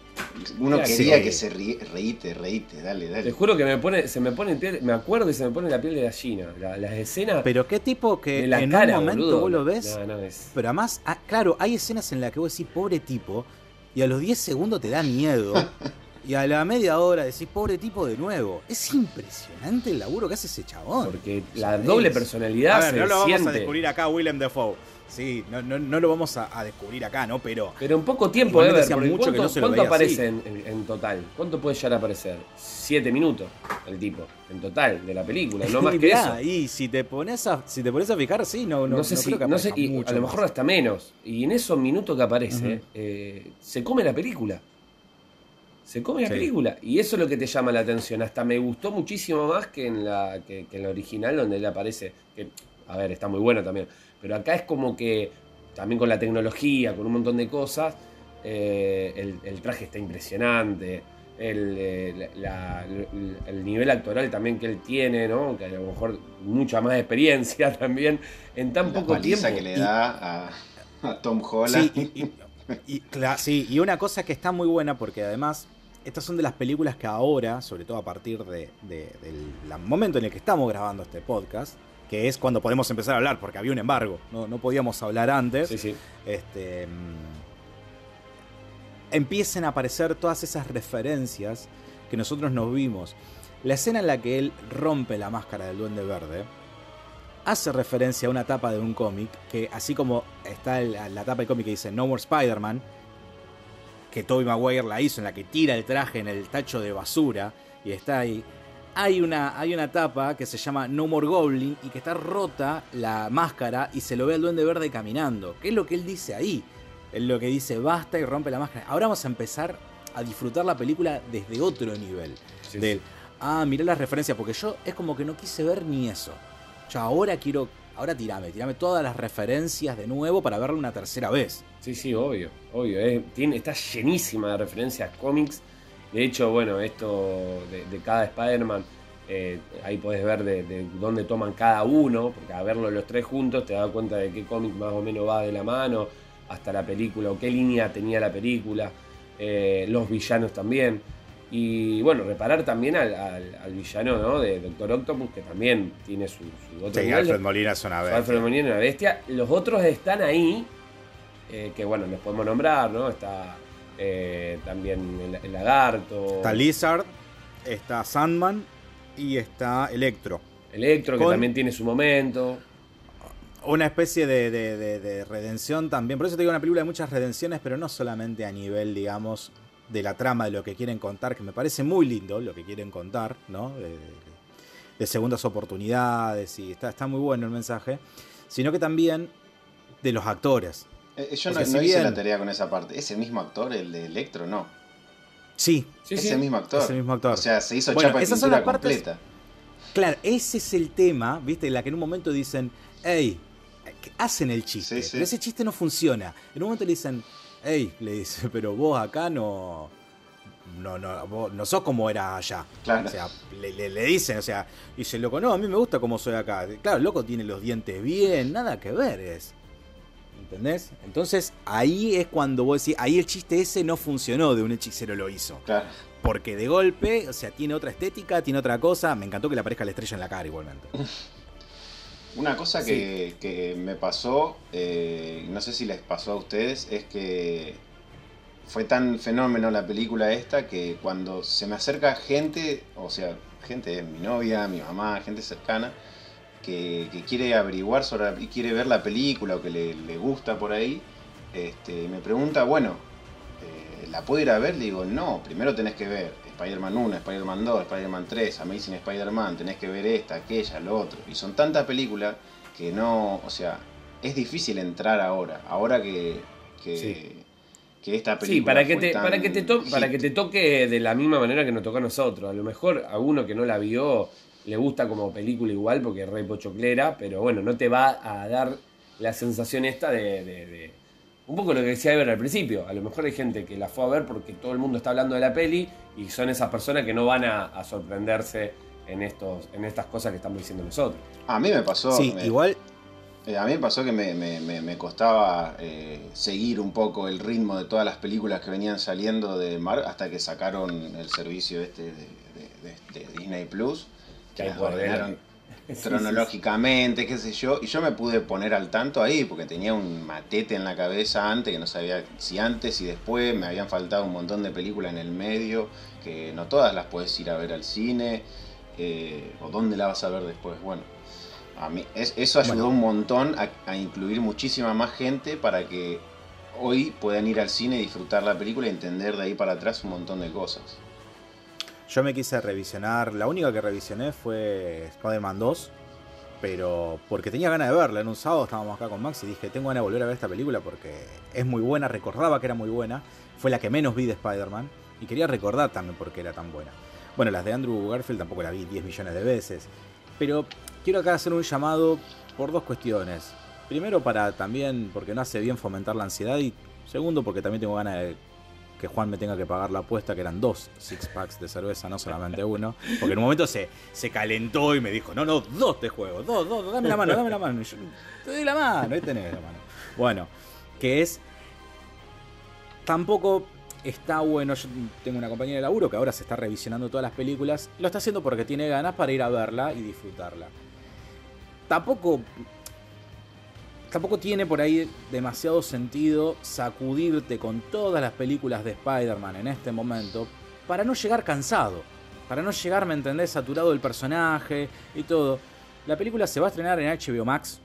Uno quería que se reíte, reíte, dale, dale. Te juro que me pone, se me pone piel, me acuerdo y se me pone la piel de gallina. las escenas. Pero qué tipo que en un momento vos lo ves. Pero además, ah, claro, hay escenas en las que vos decís, pobre tipo, y a los 10 segundos te da miedo. Y a la media hora decís, pobre tipo de nuevo. Es impresionante el laburo que hace ese chabón. Porque la doble personalidad a ver, no lo vamos a descubrir acá Willem Dafoe. Sí, no, no, lo vamos a, descubrir acá, ¿no? Pero. Pero en poco tiempo, de ver, mucho ¿cuánto, que ¿cuánto aparece en, total? ¿Cuánto puede llegar a aparecer? Siete minutos el tipo, en total, de la película, no más que eso. Y si te pones a, si te pones a fijar, sí, no, no, no sé si, no sé, y a lo mejor hasta menos. Y en esos minutos que aparece, eh, se come la película. Se come la película. Y eso es lo que te llama la atención. Hasta me gustó muchísimo más que en la, que, en la original, donde él aparece. Que, a ver, está muy bueno también. Pero acá es como que, también con la tecnología, con un montón de cosas, eh, el, traje está impresionante. Eh, el, nivel actoral también que él tiene, ¿no? Que a lo mejor mucha más experiencia también en tan poco tiempo. que le da a, Tom Holland. y, sí, y una cosa que está muy buena porque además estas son de las películas que ahora, sobre todo a partir de, del momento en el que estamos grabando este podcast, que es cuando podemos empezar a hablar, porque había un embargo, no, podíamos hablar antes. Sí, sí. Este, mm, empiecen a aparecer todas esas referencias que nosotros nos vimos La escena en la que él rompe la máscara del Duende Verde hace referencia a una tapa de un cómic que, así como está la tapa del cómic que dice No More Spider-Man, que Tobey Maguire la hizo, en la que tira el traje en el tacho de basura y está ahí. Hay una, hay una tapa que se llama No More Goblin y que está rota la máscara y se lo ve al Duende Verde caminando. ¿Qué es lo que él dice ahí? Es lo que dice basta y rompe la máscara. Ahora vamos a empezar a disfrutar la película desde otro nivel. del, ah, mirá las referencias, porque yo es como que no quise ver ni eso. Yo ahora quiero, ahora tirame, tirame todas las referencias de nuevo para verla una tercera vez. Sí, sí, obvio, obvio. tiene, está llenísima de referencias cómics. De hecho, bueno, esto de, cada Spider-Man, eh, ahí podés ver de, dónde toman cada uno, porque a verlo los tres juntos te das cuenta de qué cómic más o menos va de la mano, hasta la película, o qué línea tenía la película, eh, los villanos también. Y bueno, reparar también al, villano ¿no? de Doctor Octopus, que también tiene su, su otro. Sí, Alfred Molina es una bestia. Alfred Molina es una bestia. Los otros están ahí, eh, que bueno, los podemos nombrar, ¿no? Está eh, también el, Lagarto. Está Lizard, está Sandman y está Electro. Electro, que también tiene su momento. Una especie de, de, redención también. Por eso te digo una película de muchas redenciones, pero no solamente a nivel, digamos, de la trama de lo que quieren contar, que me parece muy lindo lo que quieren contar, ¿no? De, segundas oportunidades y está, está muy bueno el mensaje, sino que también de los actores. Eh, yo no, hice la tarea con esa parte. ¿Ese mismo actor, el de Electro, no? Sí. sí ese mismo actor. Ese mismo actor. O sea, se hizo chapa de pintura completa. Claro, ese es el tema, ¿viste? En la que en un momento dicen, hey, hacen el chiste, pero ese chiste no funciona. En un momento le dicen, Ey, le dice, pero vos acá no. No, no, no sos como era allá. Claro. O sea, le, dicen, o sea, dice, loco, no, a mí me gusta como soy acá. Claro, el loco tiene los dientes bien, nada que ver es. ¿Entendés? Entonces ahí es cuando vos decís, ahí el chiste ese no funcionó de un hechicero lo hizo. Claro. Porque de golpe, o sea, tiene otra estética, tiene otra cosa. Me encantó que le aparezca la estrella en la cara igualmente. Una cosa que, me pasó, eh, no sé si les pasó a ustedes, es que fue tan fenómeno la película esta que cuando se me acerca gente, o sea, gente, mi novia, mi mamá, gente cercana, que, quiere averiguar sobre y quiere ver la película o que le, gusta por ahí, este, me pregunta, bueno, eh, ¿la puedo ir a ver? Le digo, no, primero tenés que ver Spider-Man 1, Spider-Man 2, Spider-Man 3, Amazing Spider-Man, tenés que ver esta, aquella, lo otro. Y son tantas películas que no, o sea, es difícil entrar ahora, ahora que, que, esta película... Sí, para que, te, para, que te para que te toque de la misma manera que nos toca a nosotros. A lo mejor a uno que no la vio le gusta como película igual porque es re pochoclera, pero bueno, no te va a dar la sensación esta de un poco lo que decía Ever al principio. A lo mejor hay gente que la fue a ver porque todo el mundo está hablando de la peli y son esas personas que no van a, sorprenderse en, estos, en estas cosas que estamos diciendo nosotros. A mí me pasó. Sí, igual. Eh, a mí me pasó que me, costaba eh, seguir un poco el ritmo de todas las películas que venían saliendo de Mar hasta que sacaron el servicio este de, Disney Plus. Que ordenaron cronológicamente, qué sé yo, y yo me pude poner al tanto ahí porque tenía un matete en la cabeza antes que no sabía si antes y después. Me habían faltado un montón de películas en el medio que no todas las puedes ir a ver al cine eh, o dónde la vas a ver después. Bueno, a mí eso ayudó un montón a, incluir muchísima más gente para que hoy puedan ir al cine, disfrutar la película y entender de ahí para atrás un montón de cosas. Yo me quise revisionar, la única que revisioné fue Spider-Man 2, pero porque tenía ganas de verla. En un sábado estábamos acá con Max y dije, tengo ganas de volver a ver esta película porque es muy buena, recordaba que era muy buena, fue la que menos vi de Spider-Man y quería recordar también por qué era tan buena. Bueno, las de Andrew Garfield tampoco la vi 10 millones de veces, pero quiero acá hacer un llamado por dos cuestiones. Primero para también, porque no hace bien fomentar la ansiedad y segundo porque también tengo ganas de que Juan me tenga que pagar la apuesta, que eran dos six packs de cerveza, no solamente uno. Porque en un momento se, se calentó y me dijo, no, no, dos te juego, dos, dos, dame la mano, dame la mano. yo, te doy la mano, ahí tenés la mano. Bueno, que es... Tampoco está bueno, yo tengo una compañera de laburo que ahora se está revisionando todas las películas, lo está haciendo porque tiene ganas para ir a verla y disfrutarla. Tampoco tampoco tiene por ahí demasiado sentido sacudirte con todas las películas de Spider-Man en este momento para no llegar cansado. para no llegar, ¿me entendés? Saturado el personaje y todo. La película se va a estrenar en HBO Max.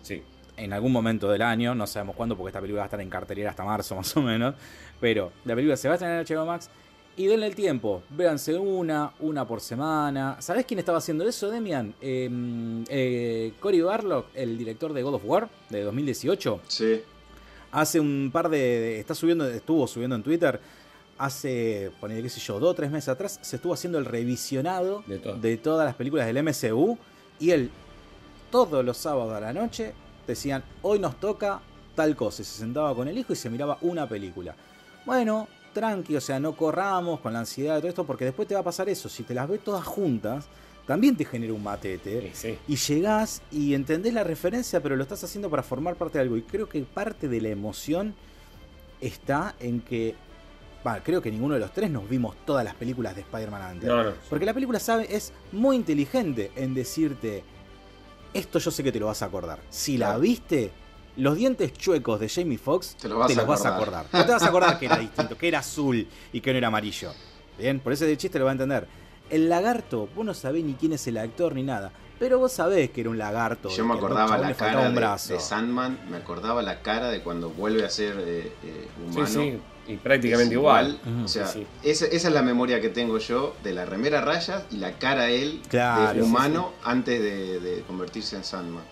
Sí. En algún momento del año, no sabemos cuándo, porque esta película va a estar en cartelera hasta marzo más o menos. Pero la película se va a estrenar en HBO Max. Y denle el tiempo, véanse una, una por semana. ¿Sabés quién estaba haciendo eso, Demian? Eh, eh, Cory Barlock, el director de God of War de 2018. Sí. Hace un par de. Está subiendo, estuvo subiendo en Twitter. Hace, ponele qué sé yo, dos o tres meses atrás, se estuvo haciendo el revisionado De todo. de todas las películas del MCU. Y él, todos los sábados a la noche, decían, hoy nos toca tal cosa. Y se sentaba con el hijo y se miraba una película. Bueno, tranqui, o sea, no corramos con la ansiedad de todo esto, porque después te va a pasar eso. Si te las ves todas juntas, también te genera un matete. Sí, sí. Y llegás y entendés la referencia, pero lo estás haciendo para formar parte de algo. Y creo que parte de la emoción está en que. bah, creo que ninguno de los tres nos vimos todas las películas de Spider-Man antes. No, no. Porque la película sabe, es muy inteligente en decirte. Esto yo sé que te lo vas a acordar. Si la viste, los dientes chuecos de Jamie Foxx Te lo vas a los vas a acordar. No te vas a acordar que era distinto, que era azul y que no era amarillo. Bien, por ese chiste lo va a entender. El lagarto, vos no sabés ni quién es el actor ni nada. Pero vos sabés que era un lagarto. Yo me acordaba la cara un de, brazo. de Sandman, me acordaba la cara de cuando vuelve a ser eh, eh, humano. Sí, sí. Y prácticamente Es igual. O sea, Sí, sí. Esa, esa es la memoria que tengo yo de la remera rayas y la cara él Claro, de sí, humano antes de, de convertirse en Sandman.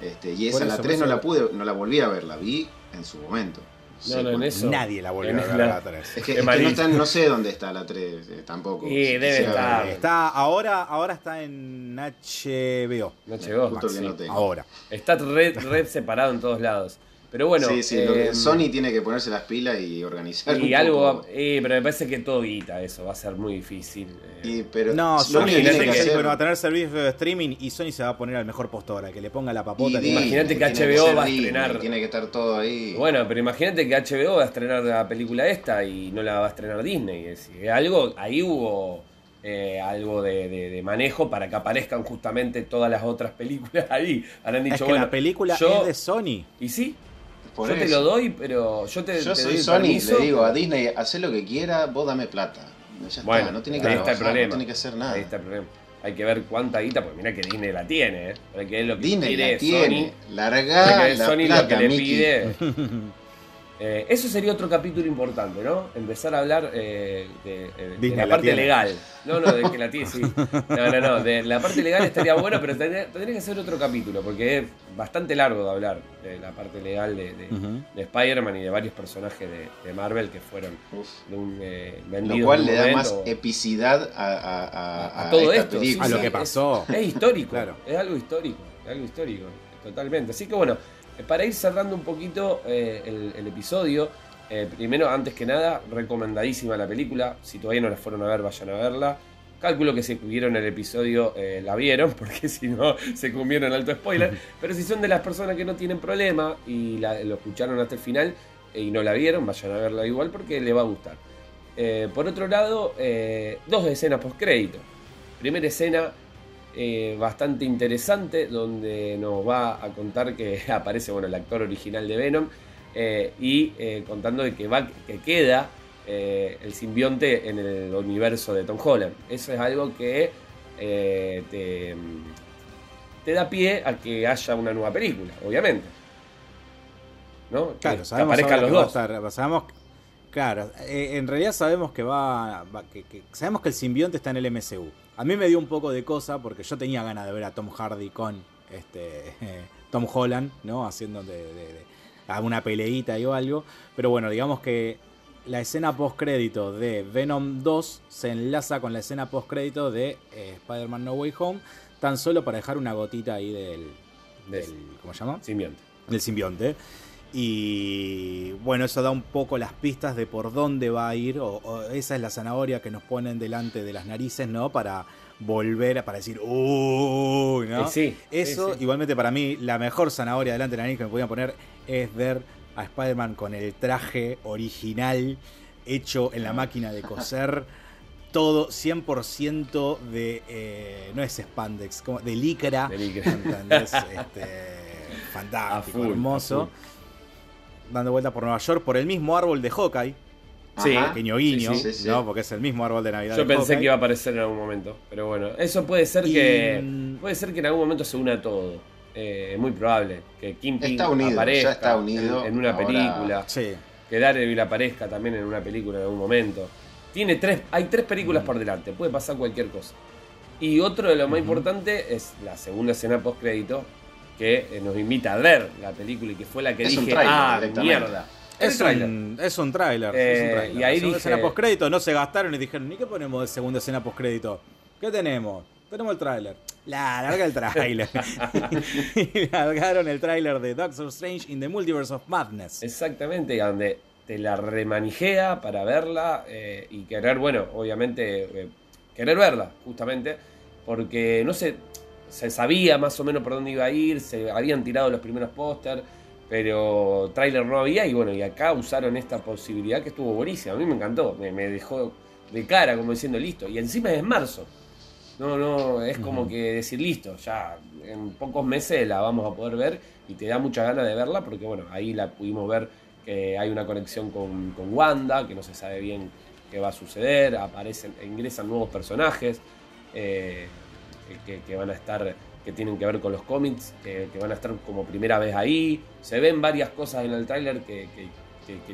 Este, y esa, la eso, 3 por no eso- la pude, no la volví a ver, la vi en su momento. No, sé no, en eso- Nadie la volvió a ver la- a la 3. Es que, Es que no, está- no sé dónde está la 3 eh, tampoco. Y Si debe estar. verla. Está, ahora, ahora está en HBO. Llegó. Justo que Maxi, no tengo. ahora. Está red, red separado en todos lados. Pero bueno. sí, sí, lo que eh, Sony tiene que ponerse las pilas y organizar. un Y algo. poco. eh, pero me parece que todo guita eso. Va a ser muy difícil. eh. Y- pero No, Sony tiene dice que que que- hacer- bueno, va a tener servicio de streaming y Sony se va a poner al mejor postor, al que le ponga la papota. Imagínate que HBO ser va a Disney, estrenar- Tiene que estar todo ahí. Bueno, pero imagínate que HBO va a estrenar la película esta y no la va a estrenar Disney. Es decir, algo, ahí hubo eh, algo de, de- de manejo para que aparezcan justamente todas las otras películas ahí. Habrán dicho, Es que bueno, la película yo- es de Sony. Y sí, Por yo te lo doy, pero yo te, Yo te soy doy Sony, permiso. le digo a Disney, haz lo que quiera, vos dame plata. Ya está, Bueno, no tiene que ahí está el trabajar, problema. no tiene que hacer nada. Ahí está el problema. Hay que ver cuánta guita, porque mira que Disney la tiene, ¿eh? Porque es lo que Disney quiere la tiene, Sony. larga la Sony plata, lo que le Mickey. pide. Eh, eso sería otro capítulo importante, ¿no? Empezar a hablar eh, de, eh, de la la parte tiene. legal. No, no, de que la tiene, sí. No, no, no. De la parte legal estaría bueno, pero tendría, tendría que ser otro capítulo, porque es bastante largo de hablar de la parte legal de, de- Spider-Man y de varios personajes de, de Marvel que fueron de un, eh, Lo vendidos cual le da momento. más epicidad a, a- a- A todo esta esto. A lo sí, que es- pasó. Es histórico, Claro. es algo histórico, es algo histórico, totalmente. Así que bueno, para ir cerrando un poquito eh, el, el episodio, eh, primero, antes que nada, recomendadísima la película. Si todavía no la fueron a ver, vayan a verla. Calculo que si vieron el episodio eh, la vieron, porque si no se convierten en alto spoiler. Pero si son de las personas que no tienen problema y la- lo escucharon hasta el final eh, y no la vieron, vayan a verla igual porque les va a gustar. Eh, por otro lado, eh, dos escenas post crédito. Primera escena eh, bastante interesante donde nos va a contar que aparece bueno, el actor original de Venom eh, y eh, contando de que, va, que queda el simbionte en el universo de Tom Holland. Eso es algo que te, te da pie a que haya una nueva película, obviamente. ¿No? Claro, que sabemos aparezcan los dos. estar- sabemos, claro, en realidad sabemos que va, va- que, que- sabemos que el simbionte está en el MCU. A mí me dio un poco de cosa porque yo tenía ganas de ver a Tom Hardy con este Tom Holland, ¿no? Haciendo de, de- de- alguna peleita y o algo. Pero bueno, digamos que la escena post crédito de Venom 2 se enlaza con la escena post crédito de eh, Spider-Man No Way Home, tan solo para dejar una gotita ahí del, De- del ¿cómo se llama? Simbionte. del simbionte. Y bueno, eso da un poco las pistas de por dónde va a ir, o, o esa es la zanahoria que nos ponen delante de las narices, ¿no? Para volver a para decir, ¡Uy! ¿no? Eh, sí, Eso, sí, igualmente para mí, la mejor zanahoria delante de la nariz que me podían poner es ver a Spider-Man con el traje original hecho en la máquina de coser. Todo 100% de. eh, no es spandex, como de licra. De licra. ¿entendés? Este, fantástico, full, hermoso. Dando vuelta por Nueva York por el mismo árbol de Hawkeye. Sí. Pequeño guiño, ¿no? Porque es el mismo árbol de Navidad. Yo pensé que iba a aparecer en algún momento. Pero bueno, eso puede ser que. Mm, puede ser que en algún momento se una todo. Eh, es muy probable que Kimping está unido, aparezca está unido en, una película. Sí. Que Daredevil aparezca también en una película en algún momento. Tiene tres, hay tres películas mm. por delante, puede pasar cualquier cosa. Y otro de lo más importante es la segunda escena post crédito que eh, nos invita a ver la película y que fue la que dije, ah, mierda. Es un, es un tráiler. Eh, y ahí segunda escena post no se gastaron y dijeron, ¿ni qué ponemos de segunda escena post crédito? ¿Qué tenemos? Tenemos el tráiler. La larga el tráiler. y largaron el tráiler de Doctor Strange in the Multiverse of Madness. Exactamente, donde te la remanijea para verla eh, y querer, bueno, obviamente, querer verla, justamente, porque no sé, se sabía más o menos por dónde iba a ir, se habían tirado los primeros póster, pero tráiler no había y bueno, y acá usaron esta posibilidad que estuvo buenísima, a mí me encantó, me, dejó de cara como diciendo listo, y encima es marzo. No, no, es como que decir listo, ya en pocos meses la vamos a poder ver y te da mucha ganas de verla porque bueno, ahí la pudimos ver que hay una conexión con, con Wanda, que no se sabe bien qué va a suceder, aparecen, ingresan nuevos personajes. Eh, que, van a estar, que tienen que ver con los cómics, que, van a estar como primera vez ahí. Se ven varias cosas en el tráiler que,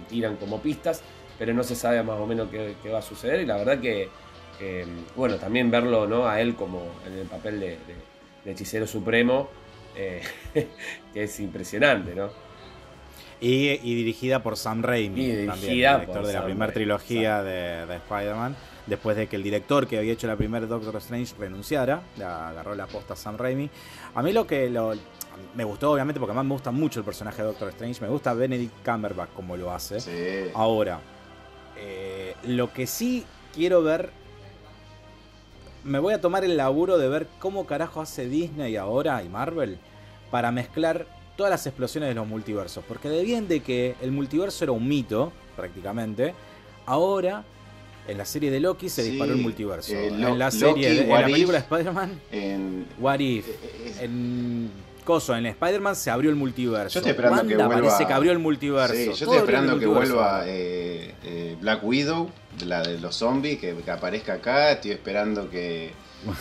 tiran como pistas, pero no se sabe más o menos qué, va a suceder. Y la verdad que, bueno, también verlo ¿no? a él como en el papel de, hechicero supremo, eh, que es impresionante, ¿no? Y, dirigida por Sam Raimi, también, director de la primera trilogía de, de Spider-Man después de que el director que había hecho la primera Doctor Strange renunciara, agarró la posta a Sam Raimi. A mí lo que me gustó, obviamente, porque además me gusta mucho el personaje de Doctor Strange, me gusta Benedict Cumberbatch como lo hace. Ahora, eh, lo que sí quiero ver, me voy a tomar el laburo de ver cómo carajo hace Disney ahora y Marvel para mezclar todas las explosiones de los multiversos. Porque de bien de que el multiverso era un mito, prácticamente, ahora en la serie de Loki se disparó el multiverso. Eh, en la serie, en la película de Spider-Man, en What If, eh, eh, en Coso, en Spider-Man se abrió el multiverso. Yo estoy esperando que vuelva. parece que abrió el multiverso. Sí, yo estoy esperando que vuelva Black Widow, la de los zombies, que, aparezca acá. Estoy esperando que,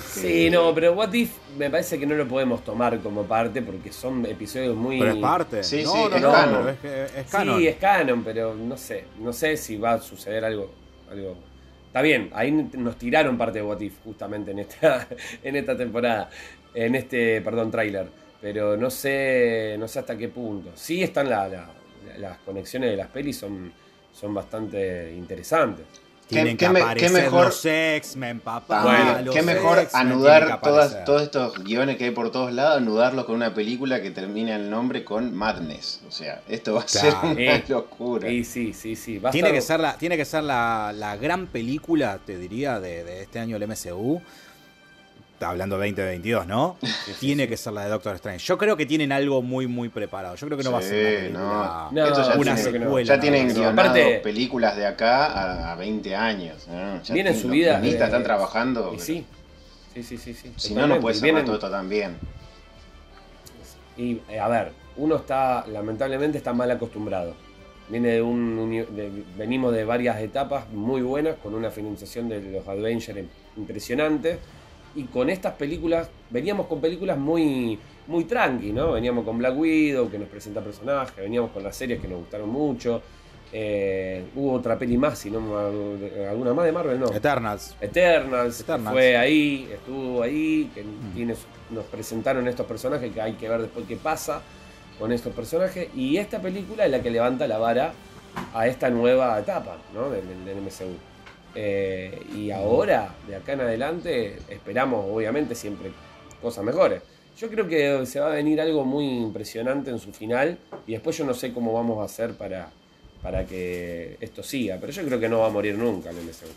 Sí, no, pero What If me parece que no lo podemos tomar como parte porque son episodios muy. Pero es parte. Sí, sí, es, canon. Es, canon. Sí, es canon, pero no sé. No sé si va a suceder algo, algo Está bien, ahí nos tiraron parte de What justamente en esta, en esta temporada, en este, perdón, tráiler. Pero no sé, no sé hasta qué punto. Sí están las conexiones de las pelis, son, son bastante interesantes. Tienen que aparecer mejor, los X-Men, papá. Bueno, qué mejor anudar todos estos guiones que hay por todos lados, anudarlos con una película que termina el nombre con Madness. O sea, esto va a ser una locura. Sí, sí, sí, sí. tiene, que ser la, tiene que ser la, gran película, te diría, de, de este año del MCU hablando 2022, ¿no? Tiene que ser la de Doctor Strange. Yo creo que tienen algo muy, muy preparado. Yo creo que no va a ser una, una secuela. Ya tienen guionado películas de acá a, 20 años. viene su vida. Los están trabajando. sí. Sí, sí, sí, Si no, no puede ser todo esto también. Y eh, a ver, uno está, lamentablemente, está mal acostumbrado. Viene de un, venimos de varias etapas muy buenas, con una financiación de los Adventures impresionante y con estas películas, veníamos con películas muy, muy tranqui, ¿no? Veníamos con Black Widow, que nos presenta personajes, veníamos con las series que nos gustaron mucho. Eh, hubo otra peli más, si no alguna más de Marvel, no. Eternals. Eternals, fue ahí, estuvo ahí, que mm. nos presentaron estos personajes que hay que ver después qué pasa con estos personajes. Y esta película es la que levanta la vara a esta nueva etapa ¿no? del, del MCU. Eh, y ahora, de acá en adelante, esperamos obviamente siempre cosas mejores. Yo creo que se va a venir algo muy impresionante en su final y después yo no sé cómo vamos a hacer para, para que esto siga, pero yo creo que no va a morir nunca el MCU.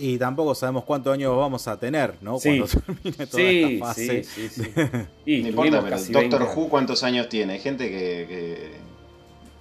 Y tampoco sabemos cuántos años vamos a tener, ¿no? Cuando termine toda esta fase. Sí, sí, sí. y no importa, pero Doctor Who, ¿cuántos años tiene? Hay gente que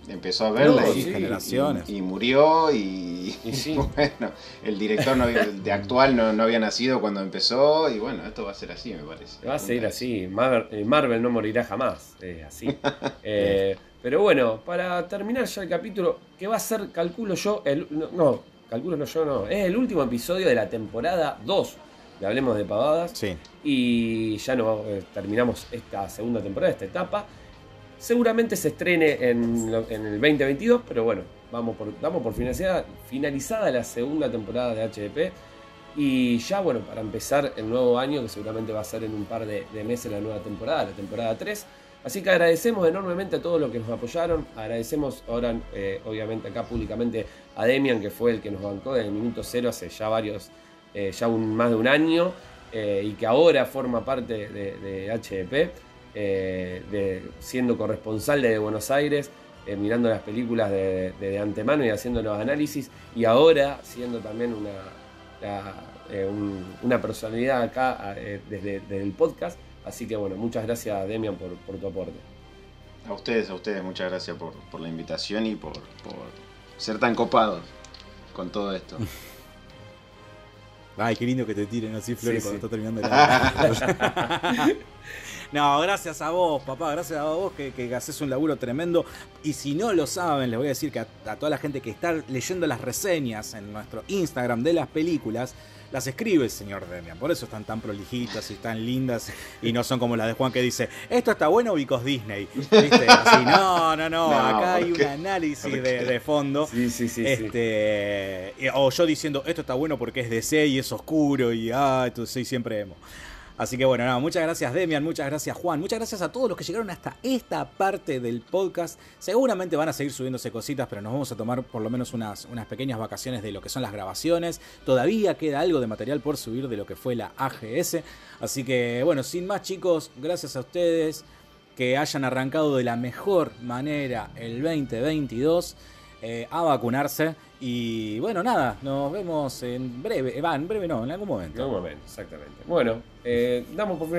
empezó a verla y, y, murió y, bueno, el director de actual no, había nacido cuando empezó y bueno, esto va a ser así me parece. Va a ser así, Marvel, Marvel no morirá jamás, así. Eh, pero bueno, para terminar ya el capítulo, que va a ser, calculo yo, el, no, calculo no yo, no, es el último episodio de la temporada 2 de Hablemos de Pavadas. Sí. Y ya no eh, terminamos esta segunda temporada, esta etapa. Seguramente se estrene en, el 2022, pero bueno, vamos por, damos por finalizada, finalizada la segunda temporada de HDP. Y ya, bueno, para empezar el nuevo año, que seguramente va a ser en un par de, meses la nueva temporada, la temporada 3. Así que agradecemos enormemente a todos los que nos apoyaron. Agradecemos ahora, eh, obviamente, acá públicamente a Demian, que fue el que nos bancó desde el minuto cero hace ya varios, eh, ya un, más de un año, eh, y que ahora forma parte de, de HDP. Eh, de, siendo corresponsal de Buenos Aires, eh, mirando las películas de, antemano y haciendo los análisis, y ahora siendo también una, eh, una personalidad acá desde, el podcast. Así que bueno, muchas gracias Demian por, tu aporte. A ustedes, a ustedes, muchas gracias por, la invitación y por, ser tan copados con todo esto. Ay, qué lindo que te tiren así flores cuando está terminando la... No, gracias a vos, papá, gracias a vos que, que haces un laburo tremendo. Y si no lo saben, les voy a decir que a, toda la gente que está leyendo las reseñas en nuestro Instagram de las películas, las escribe el señor Demian. Por eso están tan prolijitas y tan lindas y no son como las de Juan que dice, esto está bueno Vicos Disney. ¿Viste? Así, no, no, no, acá hay un análisis de, fondo. Sí, sí, sí, este, O yo diciendo, esto está bueno porque es DC y es oscuro y ah, entonces siempre emo. Así que bueno, muchas gracias Demian, muchas gracias Juan, muchas gracias a todos los que llegaron hasta esta parte del podcast. Seguramente van a seguir subiéndose cositas, pero nos vamos a tomar por lo menos unas, unas pequeñas vacaciones de lo que son las grabaciones. Todavía queda algo de material por subir de lo que fue la AGS. Así que bueno, sin más chicos, gracias a ustedes que hayan arrancado de la mejor manera el 2022. Eh, a vacunarse. Y bueno, nada, nos vemos en breve. Va, en breve no, en algún momento. En algún momento, exactamente. Bueno, eh, damos por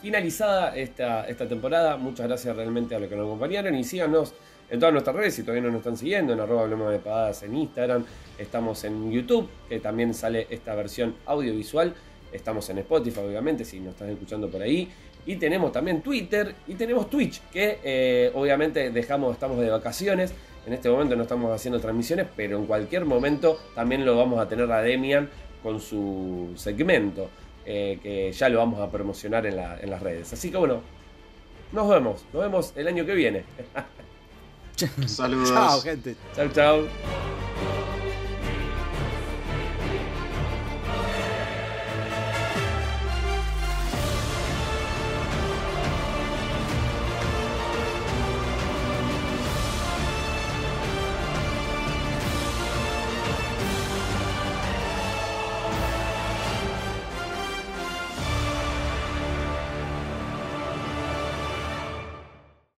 finalizada esta, esta temporada. Muchas gracias realmente a los que nos acompañaron y síganos en todas nuestras redes si todavía no nos están siguiendo, en arroba hablemos de pagadas en Instagram, estamos en YouTube, que también sale esta versión audiovisual, estamos en Spotify obviamente, si nos están escuchando por ahí, y tenemos también Twitter y tenemos Twitch, que eh, obviamente dejamos, estamos de vacaciones, en este momento no estamos haciendo transmisiones, pero en cualquier momento también lo vamos a tener a Demian con su segmento, eh, que ya lo vamos a promocionar en, las redes. Así que bueno, nos vemos, nos vemos el año que viene. Saludos. Chao, gente. Chao, chao.